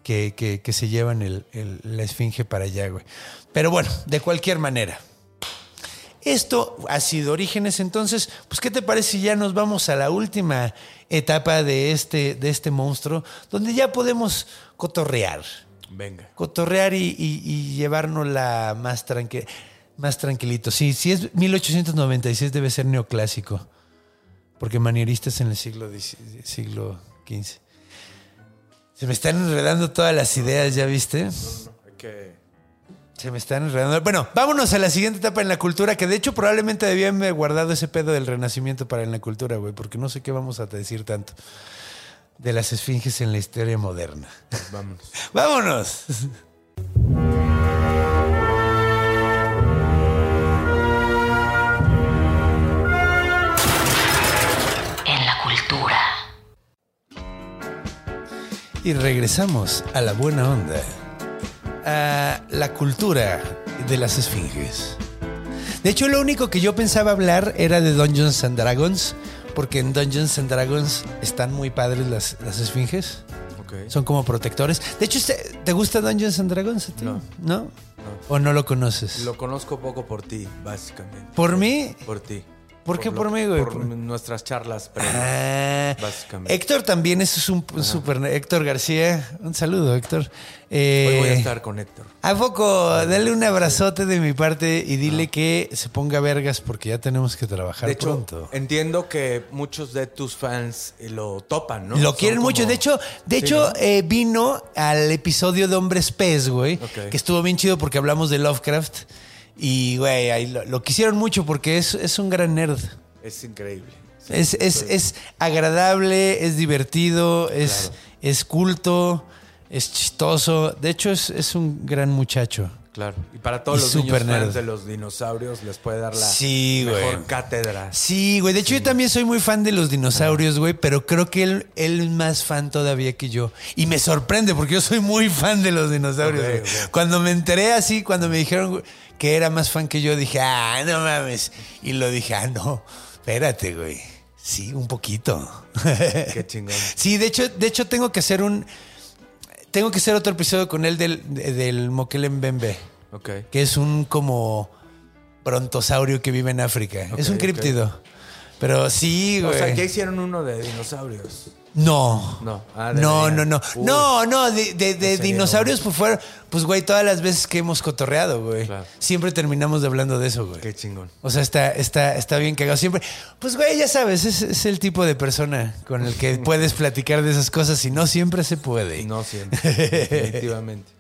que, que- que se llevan el- el- la esfinge para allá, güey. Pero bueno, de cualquier manera. Esto ha sido Orígenes, entonces, pues, ¿qué te parece si ya nos vamos a la última etapa de este, de este monstruo, donde ya podemos cotorrear? Venga. cotorrear y, y, y llevárnosla más, tranqui más tranquilito. Sí, si es 1896 debe ser neoclásico, porque manieristas en el siglo, siglo XV. Se me están enredando todas las ideas, ¿ya viste? Que... Se me están enredando. Bueno, vámonos a la siguiente etapa en la cultura, que de hecho probablemente debía haberme guardado ese pedo del renacimiento para en la cultura, güey, porque no sé qué vamos a decir tanto de las esfinges en la historia moderna. Vámonos. ¡Vámonos! Y regresamos a la buena onda, a la cultura de las esfinges. De hecho, lo único que yo pensaba hablar era de Dungeons and Dragons, porque en Dungeons and Dragons están muy padres las, las esfinges. Ok. Son como protectores. De hecho, ¿te gusta Dungeons and Dragons a ti? No. ¿No? ¿O no lo conoces? Lo conozco poco por ti, básicamente. Por mí, Por ti. ¿Por qué por mí, güey? Por nuestras charlas previas. Ah, Básicamente. Héctor también es un super Héctor García. Un saludo, Héctor. Eh, Hoy voy a estar con Héctor. ¿A poco? Dale un abrazote de mi parte y dile que se ponga vergas porque ya tenemos que trabajar De hecho, pronto. entiendo que muchos de tus fans lo topan, ¿no? Lo Son quieren mucho. De hecho, de Sí, hecho ¿no? eh, vino al episodio de Hombres Pez, güey. Que estuvo bien chido porque hablamos de Lovecraft. Y, güey, ahí lo, lo quisieron mucho porque es, es un gran nerd. Es increíble. Sí, Es, es, es agradable, es divertido, es, es culto, es chistoso. De hecho, es, es un gran muchacho. Claro. Y para todos Y los niños nerd. fans de los dinosaurios les puede dar la Sí, mejor güey. cátedra. Sí, güey. De hecho, yo también soy muy fan de los dinosaurios, güey, pero creo que él, él es más fan todavía que yo. Y me sorprende porque yo soy muy fan de los dinosaurios, güey. Cuando me enteré así, cuando me dijeron güey, que era más fan que yo, dije, ah, no mames. Y lo dije, ah, no, espérate, güey. Sí, un poquito. Qué chingón. Sí, de hecho, de hecho tengo que hacer un. Tengo que hacer otro episodio con él del, del Moquelen Bembe, Ok. que es un como brontosaurio que vive en África. es un criptido. Pero sí, O güey. sea, ya hicieron uno de dinosaurios. No. No. Ah, no, no, no. Uy. No, no, de, de- de Sería dinosaurios, pues fueron, pues güey, todas las veces que hemos cotorreado, güey. Claro. Siempre terminamos de hablando de eso, güey. Qué chingón. O sea, está, está, está bien cagado. Siempre, pues güey, ya sabes, es, es el tipo de persona con el que puedes platicar de esas cosas y no siempre se puede. No siempre. definitivamente.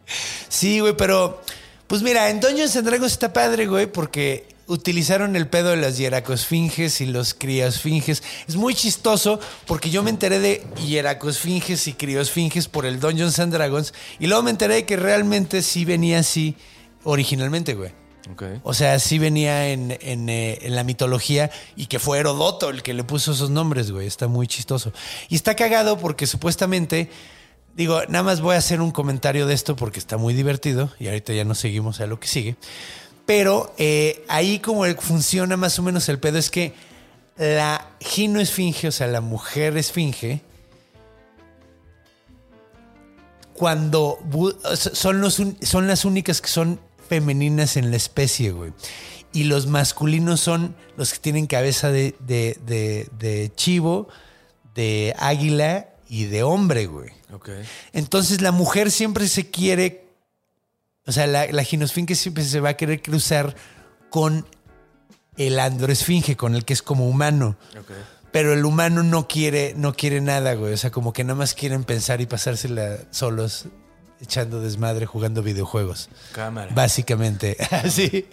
Sí, güey, pero pues mira, en Dungeons and Dragons está padre, güey, porque utilizaron el pedo de las hieracosfinges y los criosfinges. Es muy chistoso porque yo me enteré de hieracosfinges y criosfinges por el Dungeons and Dragons y luego me enteré de que realmente sí venía así originalmente, güey. Ok. O sea, sí venía en, en, eh, en la mitología y que fue Herodoto el que le puso esos nombres, güey. Está muy chistoso. Y está cagado porque supuestamente, digo, nada más voy a hacer un comentario de esto porque está muy divertido y ahorita ya nos seguimos a lo que sigue. Pero eh, ahí como funciona más o menos el pedo es que la ginoesfinge, o sea, la mujer esfinge, cuando son, los, son las únicas que son femeninas en la especie, güey. Y los masculinos son los que tienen cabeza de, de- de- de chivo, de águila y de hombre, güey. Entonces la mujer siempre se quiere, o sea, la, la ginosfinge siempre se va a querer cruzar con el androesfinge, con el que es como humano. Ok. Pero el humano no quiere, no quiere nada, güey. O sea, como que nada más quieren pensar y pasársela solos, echando desmadre, jugando videojuegos. Cámara. Básicamente, así.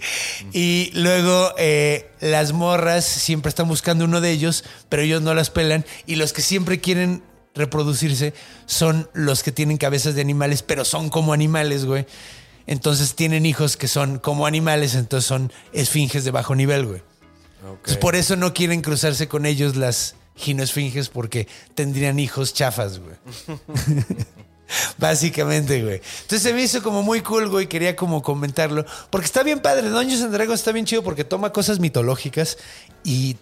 Y luego eh, las morras siempre están buscando uno de ellos, pero ellos no las pelan. Y los que siempre quieren reproducirse son los que tienen cabezas de animales, pero son como animales, güey. Entonces tienen hijos que son como animales, entonces son esfinges de bajo nivel, güey. Entonces, por eso no quieren cruzarse con ellos las ginoesfinges porque tendrían hijos chafas, güey. Básicamente, güey. Entonces se me hizo como muy cool, güey. Quería como comentarlo. Porque está bien padre. Dungeons and Dragons está bien chido porque toma cosas mitológicas y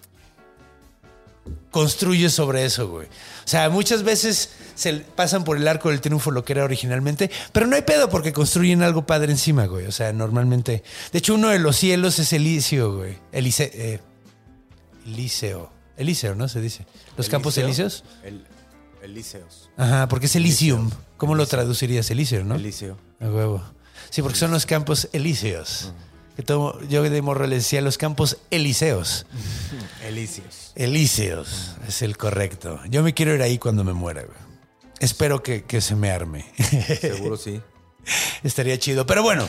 construye sobre eso, güey. O sea, muchas veces se pasan por el arco del triunfo lo que era originalmente, pero no hay pedo porque construyen algo padre encima, güey. O sea, normalmente. De hecho, uno de los cielos es Eliseo, güey. Elice, eh, Eliseo. Eliseo, ¿no? Se dice. Los campos Eliseo. elíseos. El, Elíseos. Ajá, porque es Elysium. Eliseo. ¿Cómo lo traducirías? Elíseo, ¿no? Eliseo. A huevo. Sí, porque son los campos elíseos. Que todo, yo de morro le decía los campos elíseos. Elíseos. Elíseos es el correcto. Yo me quiero ir ahí cuando me muera, güey. Espero que, que se me arme. Seguro sí. Estaría chido. Pero bueno,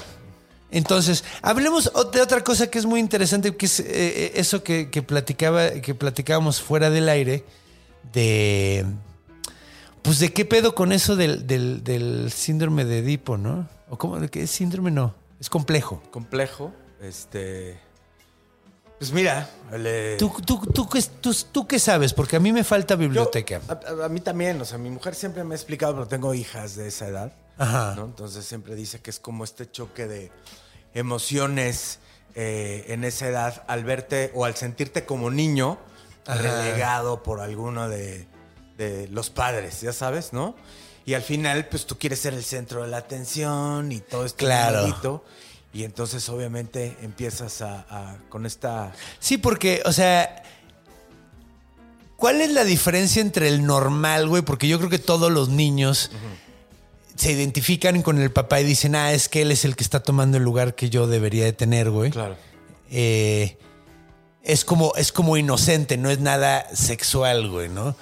entonces, hablemos de otra cosa que es muy interesante, que es eh, eso que, que platicaba, que platicábamos fuera del aire, de pues de qué pedo con eso del, del- del síndrome de Edipo, ¿no? O cómo, de qué síndrome no, es complejo. Complejo. Este. Pues mira, le- ¿Tú, tú, tú, qué- tú- tú qué sabes? Porque a mí me falta biblioteca. a, a- a mí también, o sea, mi mujer siempre me ha explicado, pero tengo hijas de esa edad. Ajá. ¿no? Entonces siempre dice que es como este choque de emociones eh, en esa edad al verte o al sentirte como niño Ajá. relegado por alguno de, de los padres, ya sabes, ¿no? Y al final, pues tú quieres ser el centro de la atención y todo este Claro. Y entonces obviamente empiezas a, a- con esta... Sí, porque, o sea, ¿cuál es la diferencia entre el normal, güey? Porque yo creo que todos los niños se identifican con el papá y dicen, ah, es que él es el que está tomando el lugar que yo debería de tener, güey. Claro. Eh, es como, es como inocente, no es nada sexual, güey, ¿no?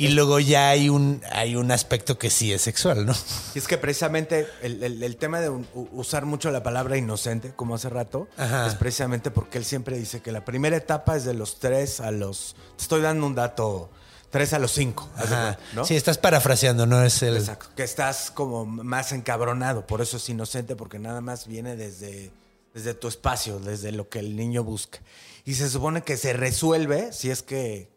Y luego ya hay un, hay un aspecto que sí es sexual, ¿no? Y es que precisamente el, el- el tema de usar mucho la palabra inocente, como hace rato, Ajá. es precisamente porque él siempre dice que la primera etapa es de los 3 a los... Te estoy dando un dato, 3 a los 5, Ajá. Sí, estás parafraseando, no es el. Exacto, que estás como más encabronado, por eso es inocente, porque nada más viene desde, desde tu espacio, desde lo que el niño busca. Y se supone que se resuelve, si es que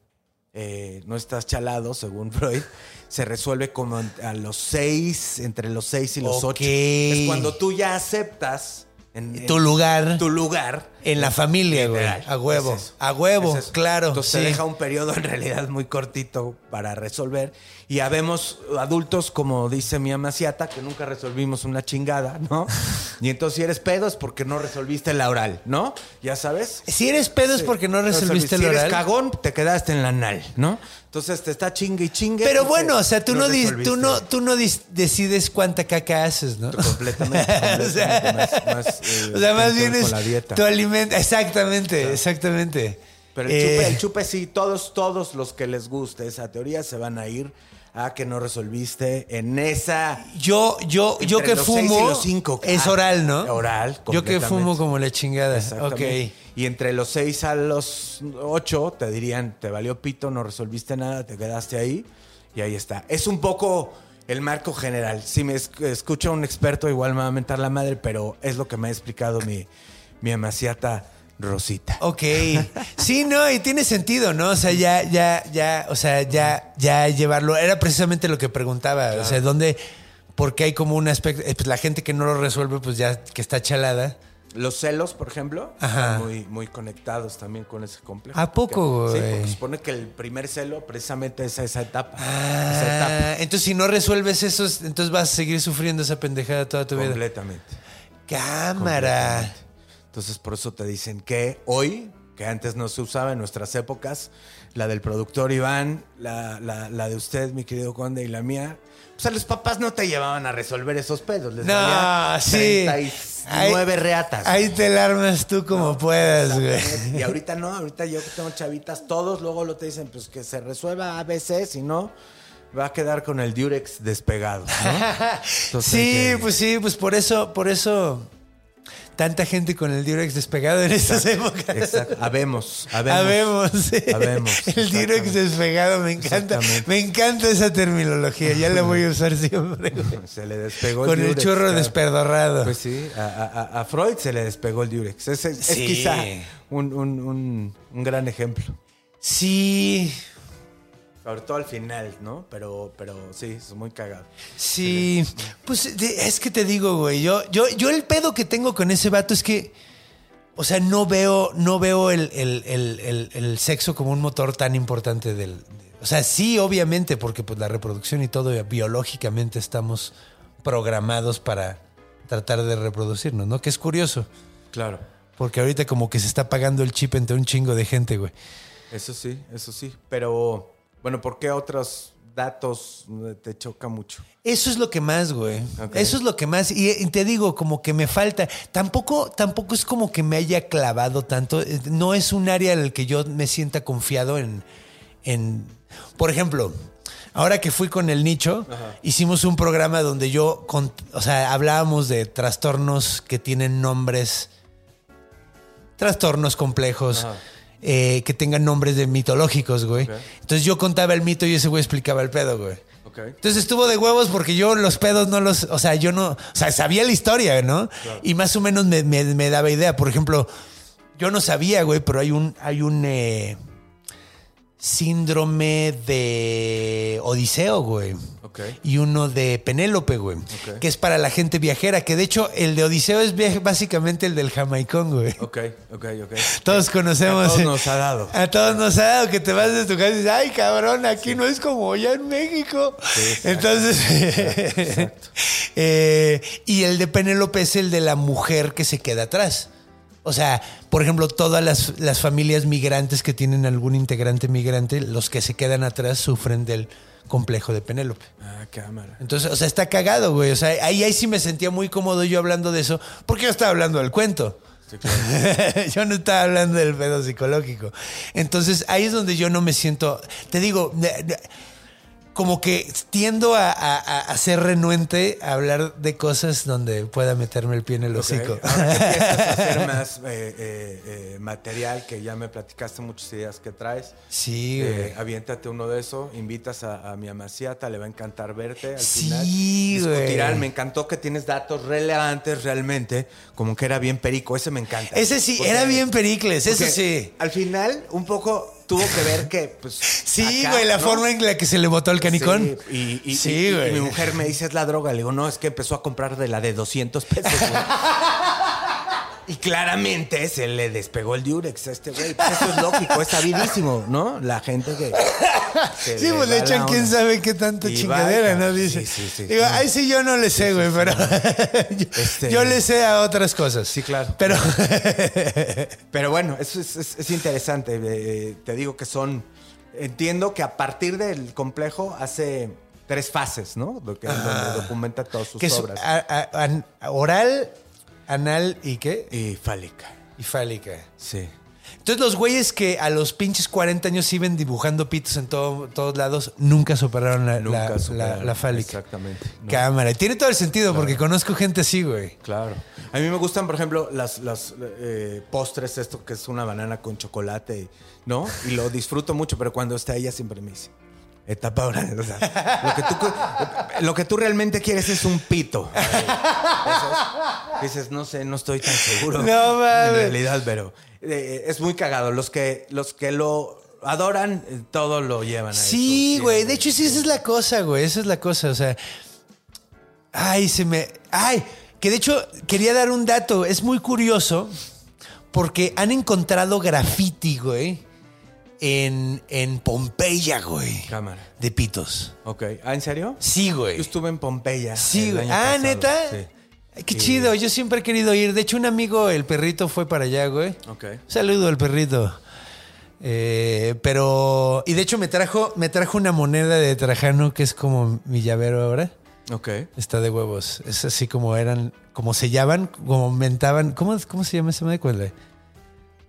eh, no estás chalado, según Freud, se resuelve como a los seis, entre los seis y los ocho. Es cuando tú ya aceptas en, en Tu lugar. tu lugar En la familia, güey. A huevo. Es. A huevo, Es claro. Entonces sí. te deja un periodo en realidad muy cortito para resolver. Y habemos adultos, como dice mi amaciata, que nunca resolvimos una chingada, ¿no? Y entonces si eres pedo es porque no resolviste la oral, ¿no? ¿Ya sabes? Si eres pedo es porque no resolviste el Si eres oral. cagón, te quedaste en la anal, ¿no? Entonces te está chingue y chingue. Pero bueno, o sea, tú no, tú no, tú no decides cuánta caca haces, ¿no? Completamente. o sea, más- más, eh, o sea, más bien es la dieta. tu alimento. Exactamente, exactamente. Pero el, Eh, chupe, el chupe sí, todos, todos los que les guste esa teoría se van a ir a que no resolviste en esa. Yo, yo, yo que los seis y fumo los cinco, es ah, oral, ¿no? oral, Yo que fumo como la chingada. Exactamente. Ok. Y entre los 6 a los 8 te dirían, te valió pito, no resolviste nada, te quedaste ahí y ahí está. Es un poco el marco general. Si me esc- escucha un experto, igual me va a mentar la madre, pero es lo que me ha explicado mi, mi amaciata Rosita. Ok. Sí, no, y tiene sentido, ¿no? O sea, ya, ya, ya, o sea, ya, ya llevarlo. Era precisamente lo que preguntaba. O sea, ¿dónde? Porque hay como un aspecto. eh, Pues la gente que no lo resuelve, pues ya que está chalada. Los celos, por ejemplo, Ajá. están muy, muy conectados también con ese complejo. ¿A poco, Porque- Sí, porque supone que el primer celo precisamente es esa etapa. esa etapa. Ah, entonces, si no resuelves eso, entonces vas a seguir sufriendo esa pendejada toda tu vida. Completamente. Cámara. Completamente. Entonces, por eso te dicen que hoy, que antes no se usaba en nuestras épocas, la del productor Iván, la, la- la de usted, mi querido conde, y la mía, pues a los papás no te llevaban a resolver esos pedos. Les No, sí. 39 Ahí- reatas. Ahí te la armas tú como puedas, güey. Y ahorita no, ahorita yo que tengo chavitas, todos luego lo te dicen, pues que se resuelva ABC, si no, va a quedar con el Durex despegado. ¿no? Entonces sí, que- pues sí, pues por eso, por eso tanta gente con el Durex despegado en estas épocas. Exacto. Habemos, habemos. Habemos, sí. Habemos, El Durex despegado, me encanta. Me encanta esa terminología, ya la voy a usar siempre. Se le despegó Con el Durex, churro claro. desperdorrado. Pues sí, a, a- a- a Freud se le despegó el Durex. Es, es- quizá un, un- un- un gran ejemplo. Sí, Sobre todo al final, ¿no? Pero, pero sí, es muy cagado. sí. Pues es que te digo, güey, yo, yo, yo el pedo que tengo con ese vato es que, o sea, no veo, no veo el, el- el- el- el sexo como un motor tan importante del... de- o sea, sí, obviamente, porque pues la reproducción y todo, biológicamente estamos programados para tratar de reproducirnos, ¿no? Que es curioso, Claro. porque ahorita como que se está pagando el chip entre un chingo de gente, güey. Eso sí, eso sí. Pero, bueno, ¿por qué otros datos te choca mucho? Eso es lo que más, güey. Eso es lo que más. Y, y te digo, como que me falta. Tampoco, tampoco es como que me haya clavado tanto. Eh, No es un área en el que yo me sienta confiado en. en por ejemplo, ahora que fui con el nicho, hicimos un programa donde yo, con- o sea, hablábamos de trastornos que tienen nombres. Trastornos complejos. Ajá. Eh, que tengan nombres de mitológicos, güey. Entonces yo contaba el mito y ese güey explicaba el pedo, güey. Ok. Entonces estuvo de huevos porque yo los pedos no los. O sea, yo no. O sea, sabía la historia, ¿no? Y más o menos me, me- me daba idea. Por ejemplo, yo no sabía, güey, pero hay un. Hay un. eh, síndrome de Odiseo, güey. Ok. Y uno de Penélope, güey. Ok. Que es para la gente viajera. Que de hecho, el de Odiseo es básicamente el del jamaicón, güey. Ok, ok, ok. Todos conocemos. A todos nos ha dado. A todos nos ha dado que te vas de tu casa y dices, ay, cabrón, aquí no es como allá en México. Entonces, eh, y el de Penélope es el de la mujer que se queda atrás. O sea, por ejemplo, todas las, las familias migrantes que tienen algún integrante migrante, los que se quedan atrás sufren del complejo de Penélope. Ah, cámara. Entonces, o sea, está cagado, güey. O sea, ahí, ahí sí me sentía muy cómodo yo hablando de eso, porque yo estaba hablando del cuento. Sí, claro. yo no estaba hablando del pedo psicológico. Entonces, ahí es donde yo no me siento. Te digo, de- de- como que tiendo a, a- a- ser renuente a hablar de cosas donde pueda meterme el pie en el hocico. Ok. Ahora que empiezas a hacer más eh, eh, eh, material, que ya me platicaste muchas ideas que traes. Sí, eh, güey. aviéntate uno de eso, invitas a, a mi amaciata, le va a encantar verte al Sí, final. güey. Discutirán, me encantó que tienes datos relevantes realmente, como que era bien perico, ese me encanta. Ese sí, Porque- era bien Pericles, eso sí. Al final, un poco tuvo que ver que, pues. Sí, acá, güey, la ¿no? forma en la que se le botó el canicón. Sí, y, y- Sí, y- y güey. mi mujer me dice, es la droga. Le digo, no, es que empezó a comprar de la de 200 pesos. güey". y claramente se le despegó el Durex a este güey. Pues Eso es lógico, es sabidísimo, ¿no? La gente que... que Sí, pues le echan quién sabe qué tanta chingadera, ¿no? Dice. Sí, sí, sí. Digo, ay, sí, yo no le sé, güey, pero yo, Este- yo le sé a otras cosas. Sí, claro. Pero Pero bueno, eso es, es- es interesante. Eh, te digo que son. Entiendo que a partir del complejo hace tres fases, ¿no? Lo que, donde documenta todas sus que es obras. a- a- an- oral, anal y qué? Y fálica. Y fálica. Sí. Entonces los güeyes que a los pinches 40 años iban dibujando pitos en todo- todos lados, nunca superaron la, Nunca la- superaron. la- la fálica. Exactamente. No. Cámara. Y Tiene todo el sentido porque conozco gente así, güey. Claro. A mí me gustan, por ejemplo, las, las eh, postres, esto que es una banana con chocolate, ¿no? Y lo disfruto mucho, pero cuando está ella siempre me dice. Etapa oral. O sea, lo, que tú, lo que tú realmente quieres es un pito. Dices, dices, no sé, no estoy tan seguro. No mames. En realidad, pero eh, es muy cagado. Los que, los que lo adoran, eh, todo lo llevan a Sí, eso. güey. De hecho, sí, esa es la cosa, güey. Esa es la cosa. O sea. Ay, se me. Ay, que de hecho quería dar un dato. Es muy curioso porque han encontrado graffiti, güey, en, en Pompeya, güey. Cámara. De pitos. Ok. ¿Ah, en serio? Sí, güey. Yo estuve en Pompeya. Sí, güey. Ah, pasado. neta. Sí. Ay, qué Y- chido. Yo siempre he querido ir. De hecho, un amigo, el perrito, fue para allá, güey. Ok. Saludo al perrito. Eh, pero. Y de hecho me trajo, me trajo una moneda de Trajano que es como mi llavero ahora. Ok. Está de huevos. Es así como eran, como sellaban, como mentaban. ¿Cómo, cómo se llama esa madre?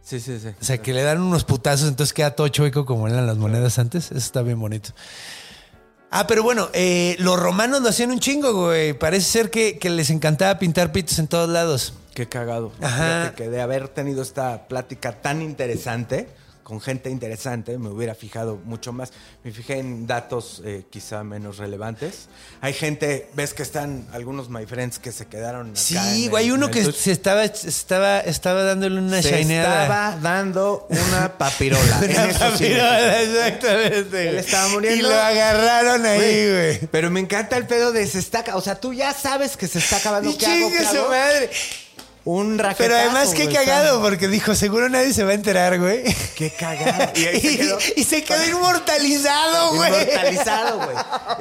Sí, sí, sí. O sea, que le dan unos putazos, entonces queda todo chueco como eran las monedas antes. Eso está bien bonito. Ah, pero bueno, eh, los romanos lo hacían un chingo, güey. Parece ser que, que les encantaba pintar pitos en todos lados. Qué cagado. Ajá. Fíjate que de haber tenido esta plática tan interesante, con gente interesante, me hubiera fijado mucho más. Me fijé en datos eh, quizá menos relevantes. Hay gente, ves que están algunos my friends que se quedaron acá Sí, güey, uno que se estaba, estaba, estaba dándole una se shineada. estaba dando una papirola. En Una eso sí me papirola, exactamente. Él estaba muriendo. Y lo agarraron ahí, güey. Pero me encanta el pedo de se está... O sea, tú ya sabes que se está acabando. ¿Qué hago? chingue ¿Qué su hago? madre. Un raquetazo, Pero además, qué güey, cagado, porque dijo, seguro nadie se va a enterar, güey. Qué cagado. Y ahí se Y, quedó. y se quedó inmortalizado, güey. Inmortalizado, güey.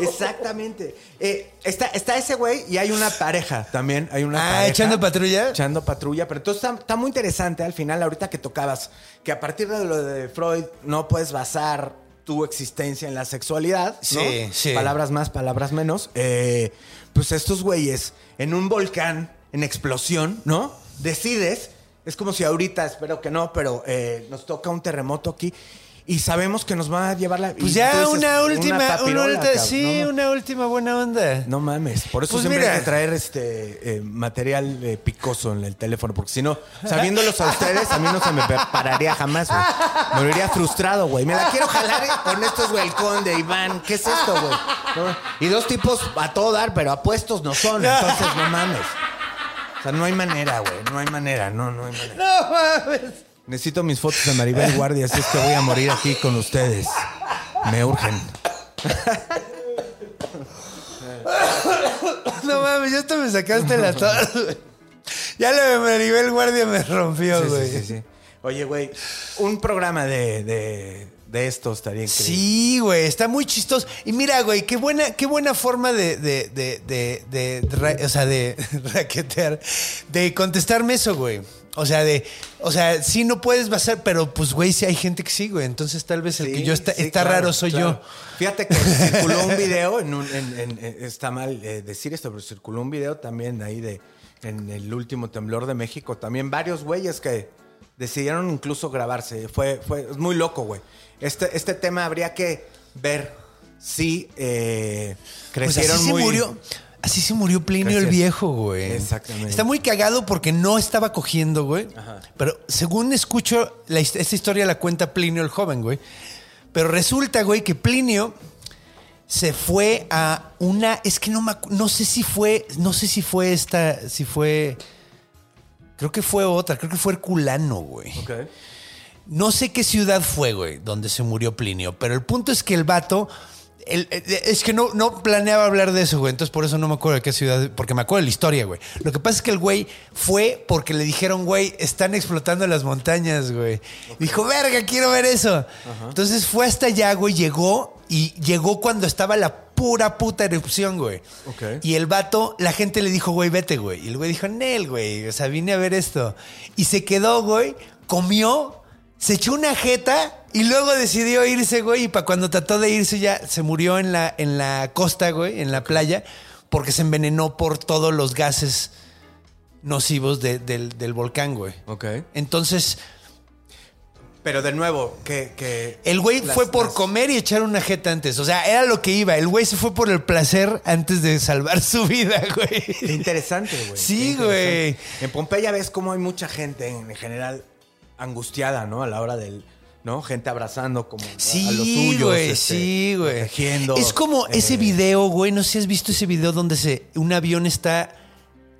Exactamente. Eh, está, está ese güey y hay una pareja también. Hay una Ah, pareja. ¿echando patrulla? Echando patrulla. Pero entonces está, está muy interesante al final, ahorita que tocabas, que a partir de lo de Freud no puedes basar tu existencia en la sexualidad. ¿no? Sí, sí. Palabras más, palabras menos. Eh, pues estos güeyes en un volcán, en explosión, ¿no? Decides. Es como si ahorita, espero que no, pero eh, nos toca un terremoto aquí. Y sabemos que nos va a llevar la. Pues ya dices, una última, una papirola, ulti- cabrón. sí, no, una última buena onda. no mames. Por eso Pues siempre mira. hay que traer este eh, material eh, picoso en el teléfono. Porque si no, sabiéndolos a ustedes, a mí no se me pararía jamás, güey. Me vería frustrado, güey. Me la quiero jalar con estos, güey. El conde, Iván. ¿Qué es esto, güey? No, Y dos tipos a todo dar, pero apuestos no son. Entonces, no mames. O sea, no hay manera, güey. No hay manera. No, no hay manera. No mames. Necesito mis fotos de Maribel Guardia, así es que voy a morir aquí con ustedes. Me urgen. No mames, ya hasta me sacaste la güey. Ya lo de Maribel Guardia me rompió, Sí, güey. sí, sí, sí. Oye, güey, un programa de, de, de estos estaría increíble. Sí, güey, está muy chistoso. Y mira, güey, qué buena, qué buena forma de, de, de, de, de ra- o sea, de raquetear, de contestarme eso, güey. O sea, de, o sea, sí no puedes basar, pero pues, güey, sí hay gente que sí, güey. Entonces tal vez el que yo está, sí, está claro, raro soy claro. yo. Fíjate que circuló un video, en un- en- en- en- está mal eh, decir esto, pero circuló un video también ahí de en el último temblor de México. También varios güeyes que decidieron incluso grabarse. Fue, fue es muy loco, güey. Este, este tema habría que ver si eh, Pues crecieron así se murió. Así se murió Plinio el viejo, güey. Exactamente. Está muy cagado porque no estaba cogiendo, güey. Pero según escucho, la esta historia la cuenta Plinio el joven, güey. Pero resulta, güey, que Plinio se fue a una. Es que no me no sé si fue. No sé si fue esta. Si fue. Creo que fue otra. Creo que fue Herculano, güey. Ok. No sé qué ciudad fue, güey, donde se murió Plinio, pero el punto es que el vato. El- el- es que no, no planeaba hablar de eso, güey. Entonces por eso no me acuerdo de qué ciudad, porque me acuerdo de la historia, güey. Lo que pasa es que el güey fue porque le dijeron, güey, están explotando las montañas, güey. Dijo, verga, quiero ver eso. Entonces fue hasta allá, güey, llegó y llegó cuando estaba la pura puta erupción, güey. Y el vato, la gente le dijo, güey, vete, güey. Y el güey dijo, Nel, güey. O sea, vine a ver esto. Y se quedó, güey, comió, se echó una jeta y luego decidió irse, güey. Y para cuando trató de irse ya se murió en la, en la costa, güey, en la playa, porque se envenenó por todos los gases nocivos de- del, del volcán, güey. Ok. Entonces, Pero de nuevo, que. que el güey las- fue por las- comer y echar una jeta antes. O sea, era lo que iba. El güey se fue por el placer antes de salvar su vida, güey. Qué interesante, güey. Sí, güey. En Pompeya ves cómo hay mucha gente en general angustiada, ¿no? A la hora del. ¿No? Gente abrazando como a- a los Sí, suyos. güey, este, sí, güey. Es como eh, ese video, güey. No sé si has visto ese video donde se, un avión está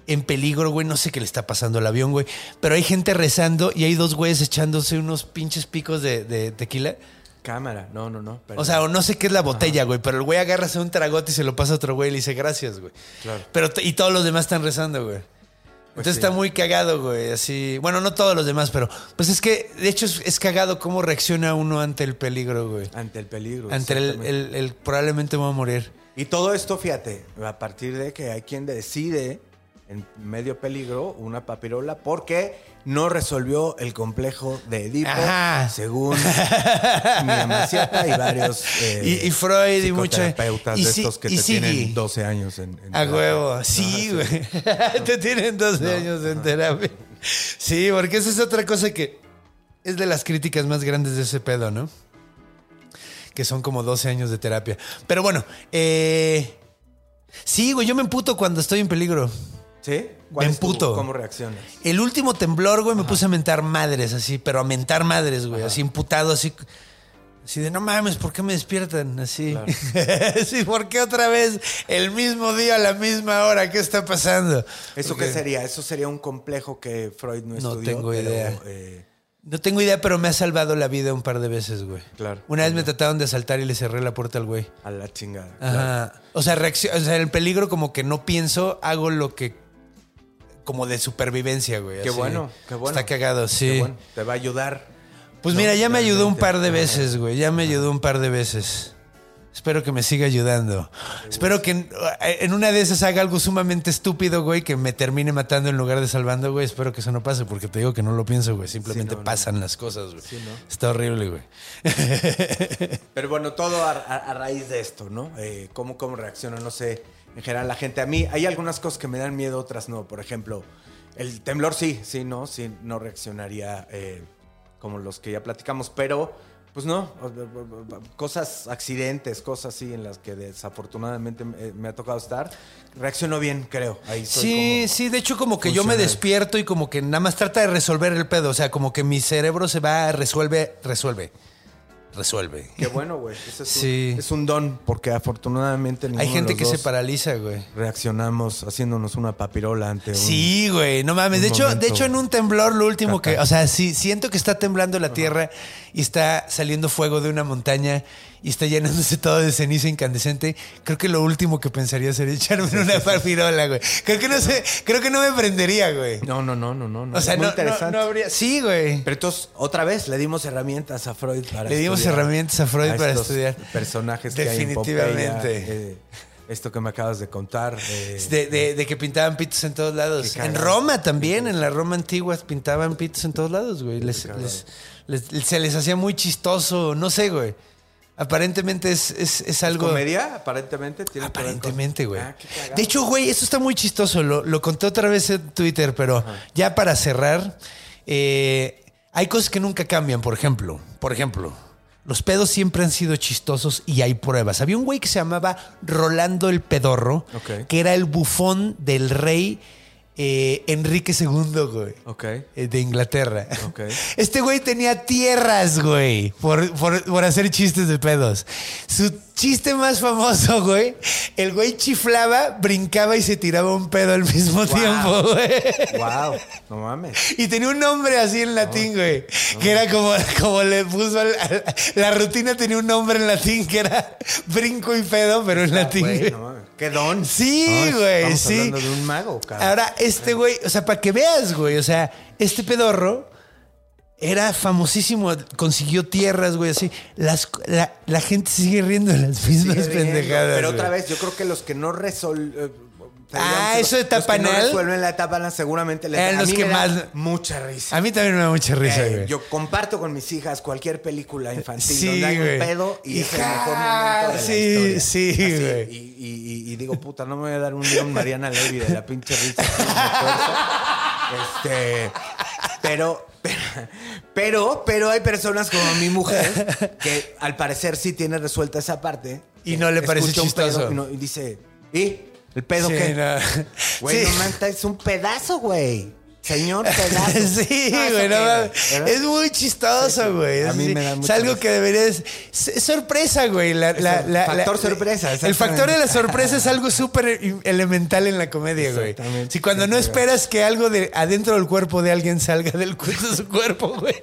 en peligro, güey. No sé qué le está pasando al avión, güey. Pero hay gente rezando y hay dos güeyes echándose unos pinches picos de, de tequila. Cámara, no, no, no. pero- O sea, o no sé qué es la botella, güey. Pero el güey agarra un tragote y se lo pasa a otro güey y le dice gracias, güey. Claro. Pero y todos los demás están rezando, güey. Entonces sí. está muy cagado, güey. Así. Bueno, no todos los demás, pero. Pues es que, de hecho, es, es cagado cómo reacciona uno ante el peligro, güey. ante el peligro. Ante el, exactamente. el- el probablemente me voy a morir. Y todo esto, fíjate, a partir de que hay quien decide en medio peligro una papirola porque no resolvió el complejo de Edipo, Ajá. según mi Amaciata y varios eh, Y- y Freud y psicoterapeutas y de estos que y te tienen 12 años en, en A terapia. huevo. Sí, güey. Te tienen 12 años en terapia. Sí, porque esa es otra cosa que es de las críticas más grandes de ese pedo, ¿no? Que son como 12 años de terapia. Pero bueno, eh, sí, güey, yo me emputo cuando estoy en peligro. ¿Sí? Me emputo. ¿Cómo reaccionas? El último temblor, güey, me puse a mentar madres, así, pero a mentar madres, güey, así imputado, así. Así de, no mames, ¿por qué me despiertan? Así. sí, ¿por qué otra vez el mismo día a la misma hora? ¿Qué está pasando? ¿Eso Porque- qué sería? Eso sería un complejo que Freud no No estudió. tengo pero, idea. eh, No tengo idea, pero me ha salvado la vida un par de veces, güey. Claro. Una vez me trataron de asaltar y le cerré la puerta al güey. a la chingada. Ajá. O sea, o sea, el peligro como que no pienso, hago lo que como de supervivencia, güey. Qué así. bueno, qué bueno. Está cagado, sí. Qué bueno, Te va a ayudar. Pues No, mira, ya me ayudó un par de veces, güey. Ya me ayudó un par de veces. Espero que me siga ayudando. Espero que en, en una de esas haga algo sumamente estúpido, güey, que me termine matando en lugar de salvando, güey. Espero que eso no pase, porque te digo que no lo pienso, güey. Simplemente no. pasan las cosas, güey. Sí, ¿no? Está horrible, güey. Pero bueno, todo a, a- a raíz de esto, ¿no? Eh, ¿cómo, ¿Cómo reacciona? No sé, en general la gente. A mí hay algunas cosas que me dan miedo, otras no. Por ejemplo, el temblor sí, sí, no, sí, no reaccionaría eh, como los que ya platicamos, pero pues no, cosas, accidentes, cosas así en las que desafortunadamente me, ha tocado estar. Reacciono bien, creo. Ahí Sí, como- sí, de hecho como que yo me despierto y como que nada más trata de resolver el pedo, o sea, como que mi cerebro se va, resuelve, resuelve. Resuelve. Qué bueno, güey. Es, Sí. un, es un don, porque afortunadamente Hay de gente los que se paraliza, güey. reaccionamos haciéndonos una papirola ante un... Sí, güey, no mames. De hecho, momento de hecho, en un temblor, lo último que. O sea, sí, siento que está temblando la tierra y está saliendo fuego de una montaña y está llenándose todo de ceniza incandescente. Creo que lo último que pensaría sería echarme en una papirola, güey. Creo que no sé, creo que no me prendería, güey. No, no, no, no, no. O sea, no, interesante. no, no habría. Sí, güey. Pero entonces, otra vez, le dimos herramientas a Freud para Le dimos estudiar herramientas a Freud para estos estudiar. Personajes que hay en Definitivamente. Eh, esto que me acabas de contar. eh, De, de- de que pintaban pitos en todos lados. En. Roma también, en la Roma antigua pintaban pitos en todos lados, güey. Les- les- les- se les hacía muy chistoso, no sé, güey. Aparentemente es, es, es algo... ¿Comedia? Aparentemente. ¿Tiene Aparentemente, güey. Ah, de hecho, güey, esto está muy chistoso. Lo, lo conté otra vez en Twitter, pero ya para cerrar, eh, hay cosas que nunca cambian. Por ejemplo, por ejemplo, los pedos siempre han sido chistosos y hay pruebas. Había un güey que se llamaba Rolando el Pedorro, que era el bufón del rey eh, Enrique II, güey. Ok. eh, De Inglaterra. Ok. Este güey tenía tierras, güey, por, por- por hacer chistes de pedos. Su chiste más famoso, güey, el güey chiflaba, brincaba y se tiraba un pedo al mismo tiempo, güey. Wow. No mames. Y tenía un nombre así en latín, güey. Que era como, como le puso. al- al- la rutina tenía un nombre en latín que era brinco y pedo, pero en latín. Güey. no mames. Qué don. Sí, güey, sí. hablando de un mago, cabrón. Ahora, este güey, o sea, para que veas, güey, o sea, este pedorro era famosísimo, consiguió tierras, güey, así. Las, la, la gente sigue riendo de las mismas pendejadas. Pero otra vez, yo creo que los que no resuelven. Ah, eso de Los que no tapanal. la etapa anal seguramente les Eran a los mí que me da más- Mucha risa. A mí también me da mucha risa, Eh, güey. yo comparto con mis hijas cualquier película infantil Sí, donde hay güey. un pedo y es el Hija, mejor momento de la sí, historia. sí, Así, güey. Y, y- y- y digo, puta, no me voy a dar un un Mariana Levy de la pinche risa. este, pero, pero, pero hay personas como mi mujer que al parecer sí tiene resuelta esa parte. Y no le parece escucha un pedo chistoso. Y, no- y dice, ¿y? ¿El pedo Sí, qué? no. Güey, Sí. no es un pedazo, güey. Señor pedazo. Sí, Ah, güey, no ¿eso qué, mames. ¿verdad? Es muy chistoso, güey. A Es mí me da Es mucha algo que deberías. Es es sorpresa, güey. La- la- la- factor sorpresa, El factor de la sorpresa es algo súper elemental en la comedia, güey. Exactamente. Si cuando no esperas que algo de adentro del cuerpo de alguien salga del de su cuerpo, güey.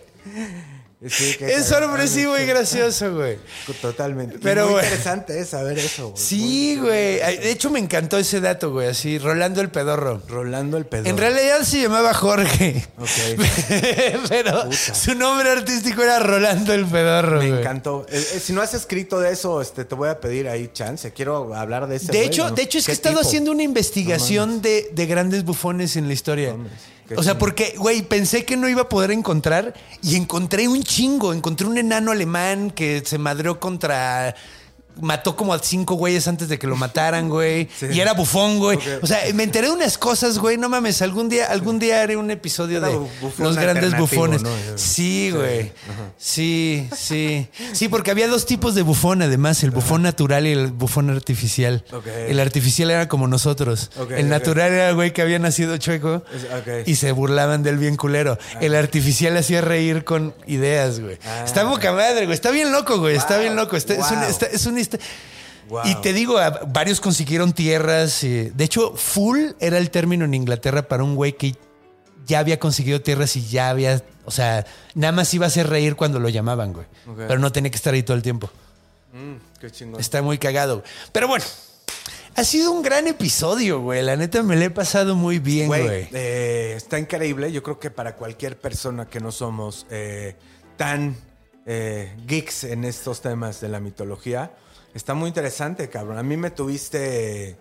Sí, Es sorpresivo y gracioso, güey. Totalmente. Pero, muy güey. interesante es saber eso. güey. Sí, güey. De hecho, me encantó ese dato, güey. Así, Rolando el Pedorro. Rolando el pedo. En realidad se llamaba Jorge. Ok. Pero Puta. su nombre artístico era Rolando el Pedorro. Me güey. encantó. Eh, eh, si no has escrito de eso, este, te voy a pedir ahí chance. Quiero hablar de ese. De güey, hecho, ¿no? de hecho es que ¿Qué he estado tipo? haciendo una investigación de, de grandes bufones en la historia. O sea, porque, güey, pensé que no iba a poder encontrar y encontré un chingo. Encontré un enano alemán que se madreó contra. Mató como a cinco güeyes antes de que lo mataran, güey. Sí. Y era bufón, güey. O sea, me enteré de unas cosas, güey. No mames, algún día, algún día haré un episodio Era de los grandes bufones. ¿no? Sí, güey. Sí, sí. Sí, porque había dos tipos de bufón, además, el bufón natural y el bufón artificial. Ok. El artificial era como nosotros. Ok, el natural era el güey que había nacido chueco y se burlaban del bien culero. El artificial hacía reír con ideas, güey. Ah. Está boca madre, güey. Está bien loco, güey. Está bien loco. Está- es, un, está- es un Wow. Y te digo, varios consiguieron tierras. eh, de hecho, full era el término en Inglaterra para un güey que ya había conseguido tierras y ya había, o sea, nada más iba a hacer reír cuando lo llamaban, güey. Pero no tenía que estar ahí todo el tiempo. Mm, qué chingón. Está muy cagado. Pero bueno, ha sido un gran episodio, güey. La neta me lo he pasado muy bien, Güey, güey. eh, está increíble. Yo creo que para cualquier persona que no somos eh, tan geeks en estos temas de la mitología, está muy interesante, cabrón. A mí me tuviste.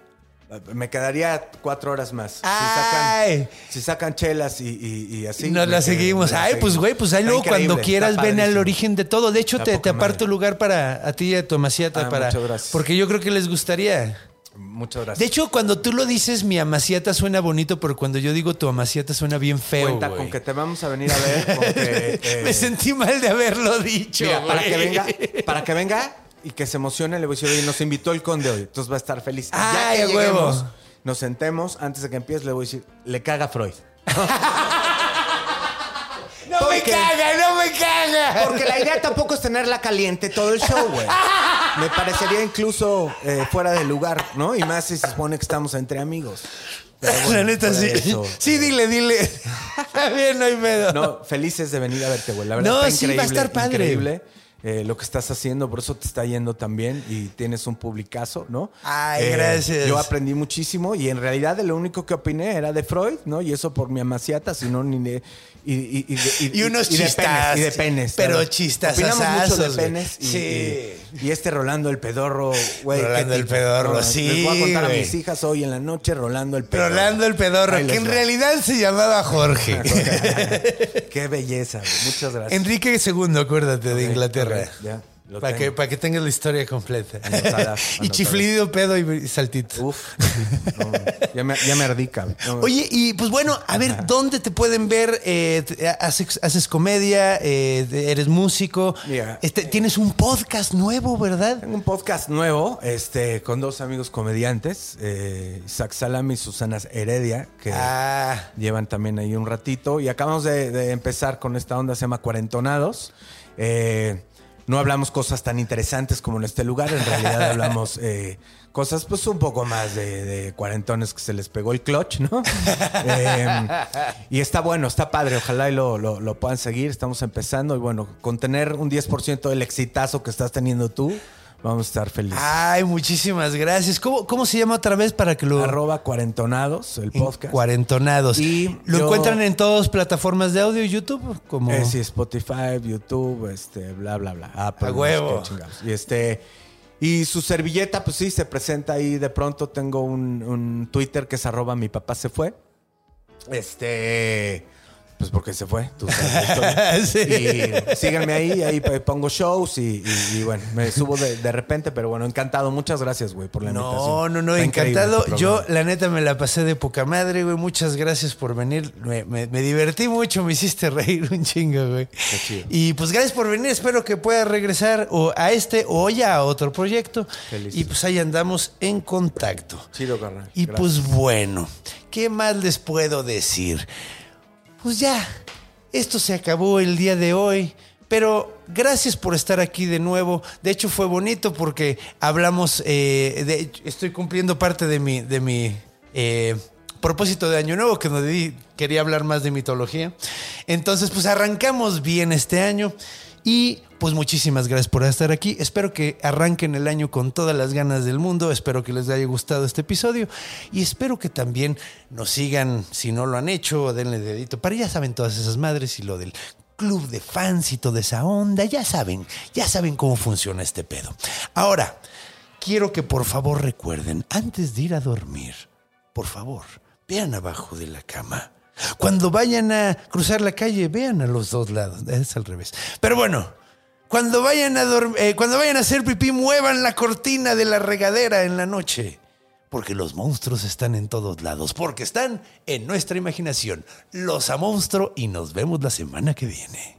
Me quedaría cuatro horas más. Si Ay. sacan, si sacan chelas y, y- y así. Y nos la seguimos. Ay, pues güey, pues ahí luego cuando quieras ven al origen de todo. De hecho, Está te, te aparto madre. lugar para a ti y a tu amaciata. Ah, para, muchas gracias. Porque yo creo que les gustaría. Muchas gracias. De hecho, cuando tú lo dices, mi amaciata suena bonito, pero cuando yo digo tu amaciata suena bien feo, Cuenta con que te vamos a venir a ver. con que, eh, Me sentí mal de haberlo dicho, Mira, para que venga, para que venga y que se emocione, le voy a decir, oye, nos invitó el conde hoy, entonces va a estar feliz. Ay, ya a que huevo. lleguemos, nos sentemos, antes de que empiece, le voy a decir, le caga Freud. No me caga, no me caga. Porque la idea tampoco es tenerla caliente todo el show, güey. Me parecería incluso eh, fuera de lugar, ¿no? Y más si se supone que estamos entre amigos. Pero bueno, la neta, sí. eso, sí, dile, dile. Está bien, no hay pedo. No, felices de venir a verte, güey. La verdad No, está sí, va a estar padre. Increíble eh, lo que estás haciendo, por eso te está yendo tan bien y tienes un publicazo, ¿no? Eh, Ay, gracias. Yo aprendí muchísimo y en realidad lo único que opiné era de Freud, ¿no? Y eso por mi amaciata, sino ni de... Y, y, y, de- Y unos de penes, chistas. y de penes. Pero ¿sabes? chistas Opinamos mucho de penes. Y, Sí. y- y este Rolando el pedorro, güey. Rolando el pedorro, ¿no? sí, Les voy a contar a mis hijas hoy en la noche Rolando el pedorro. Rolando el pedorro, que en va. realidad se llamaba Jorge. Qué belleza. Muchas gracias. Enrique II, acuérdate, de Inglaterra. ya, para, que, para que tengas la historia completa. Y chiflido, pedo y saltito. Uf, no, ya, me, ya me ardí. No, Oye, y pues bueno, a ver, ¿dónde te pueden ver? Eh, haces, haces comedia, eh, eres músico. Este, tienes un podcast nuevo, ¿verdad? Tengo un podcast nuevo este, con dos amigos comediantes, eh, Isaac Salam y Susana Heredia, que Ah, llevan también ahí un ratito. Y acabamos de, de empezar con esta onda, se llama Cuarentonados. Eh, no hablamos cosas tan interesantes como en este lugar, en realidad hablamos eh, cosas pues un poco más de, de cuarentones que se les pegó el clutch, ¿no? Eh, y está bueno, está padre, ojalá y lo, lo- lo puedan seguir, estamos empezando y bueno, con tener un 10% del exitazo que estás teniendo tú, vamos a estar felices. ay, muchísimas gracias. ¿Cómo, cómo se llama otra vez para que lo... Arroba Cuarentonados, el podcast. Cuarentonados. Y ¿Lo yo- encuentran en todas plataformas de audio YouTube? Como... Eh, sí, Spotify, YouTube, este, bla, bla, bla. Apple, A huevo. Y este. Y su servilleta, pues sí, se presenta ahí de pronto. Tengo un, un Twitter que es arroba mi papá se fue. Este. Pues porque se fue. Tú sabes. Sí. Y síganme ahí, ahí pongo shows y, y- y bueno, me subo de, de repente, pero bueno, encantado. Muchas gracias, güey, por la invitación. No, no, no, encantado. este Yo, la neta, me la pasé de poca madre, güey. Muchas gracias por venir. Me, me- me divertí mucho, me hiciste reír un chingo, güey. chido. Y pues gracias por venir. Espero que puedas regresar o a este o ya a otro proyecto. Feliz. Y pues ahí andamos en contacto. Chido, carnal. Y Gracias. pues bueno, ¿qué más les puedo decir? Pues ya, esto se acabó el día de hoy. Pero gracias por estar aquí de nuevo. De hecho, fue bonito porque hablamos. eh, estoy cumpliendo parte de mi, de mi eh, propósito de Año Nuevo, que no di- quería hablar más de mitología. Entonces, pues arrancamos bien este año. Y pues muchísimas gracias por estar aquí. Espero que arranquen el año con todas las ganas del mundo. Espero que les haya gustado este episodio. Y espero que también nos sigan, si no lo han hecho, denle dedito. Para ya saben todas esas madres y lo del club de fans y toda esa onda. Ya saben, ya saben cómo funciona este pedo. Ahora, quiero que por favor recuerden, antes de ir a dormir, por favor, vean abajo de la cama. Cuando vayan a cruzar la calle, vean a los dos lados. Es al revés. Pero bueno, cuando vayan a eh, cuando vayan a hacer pipí, muevan la cortina de la regadera en la noche. Porque los monstruos están en todos lados. Porque están en nuestra imaginación. Los a monstruo y nos vemos la semana que viene.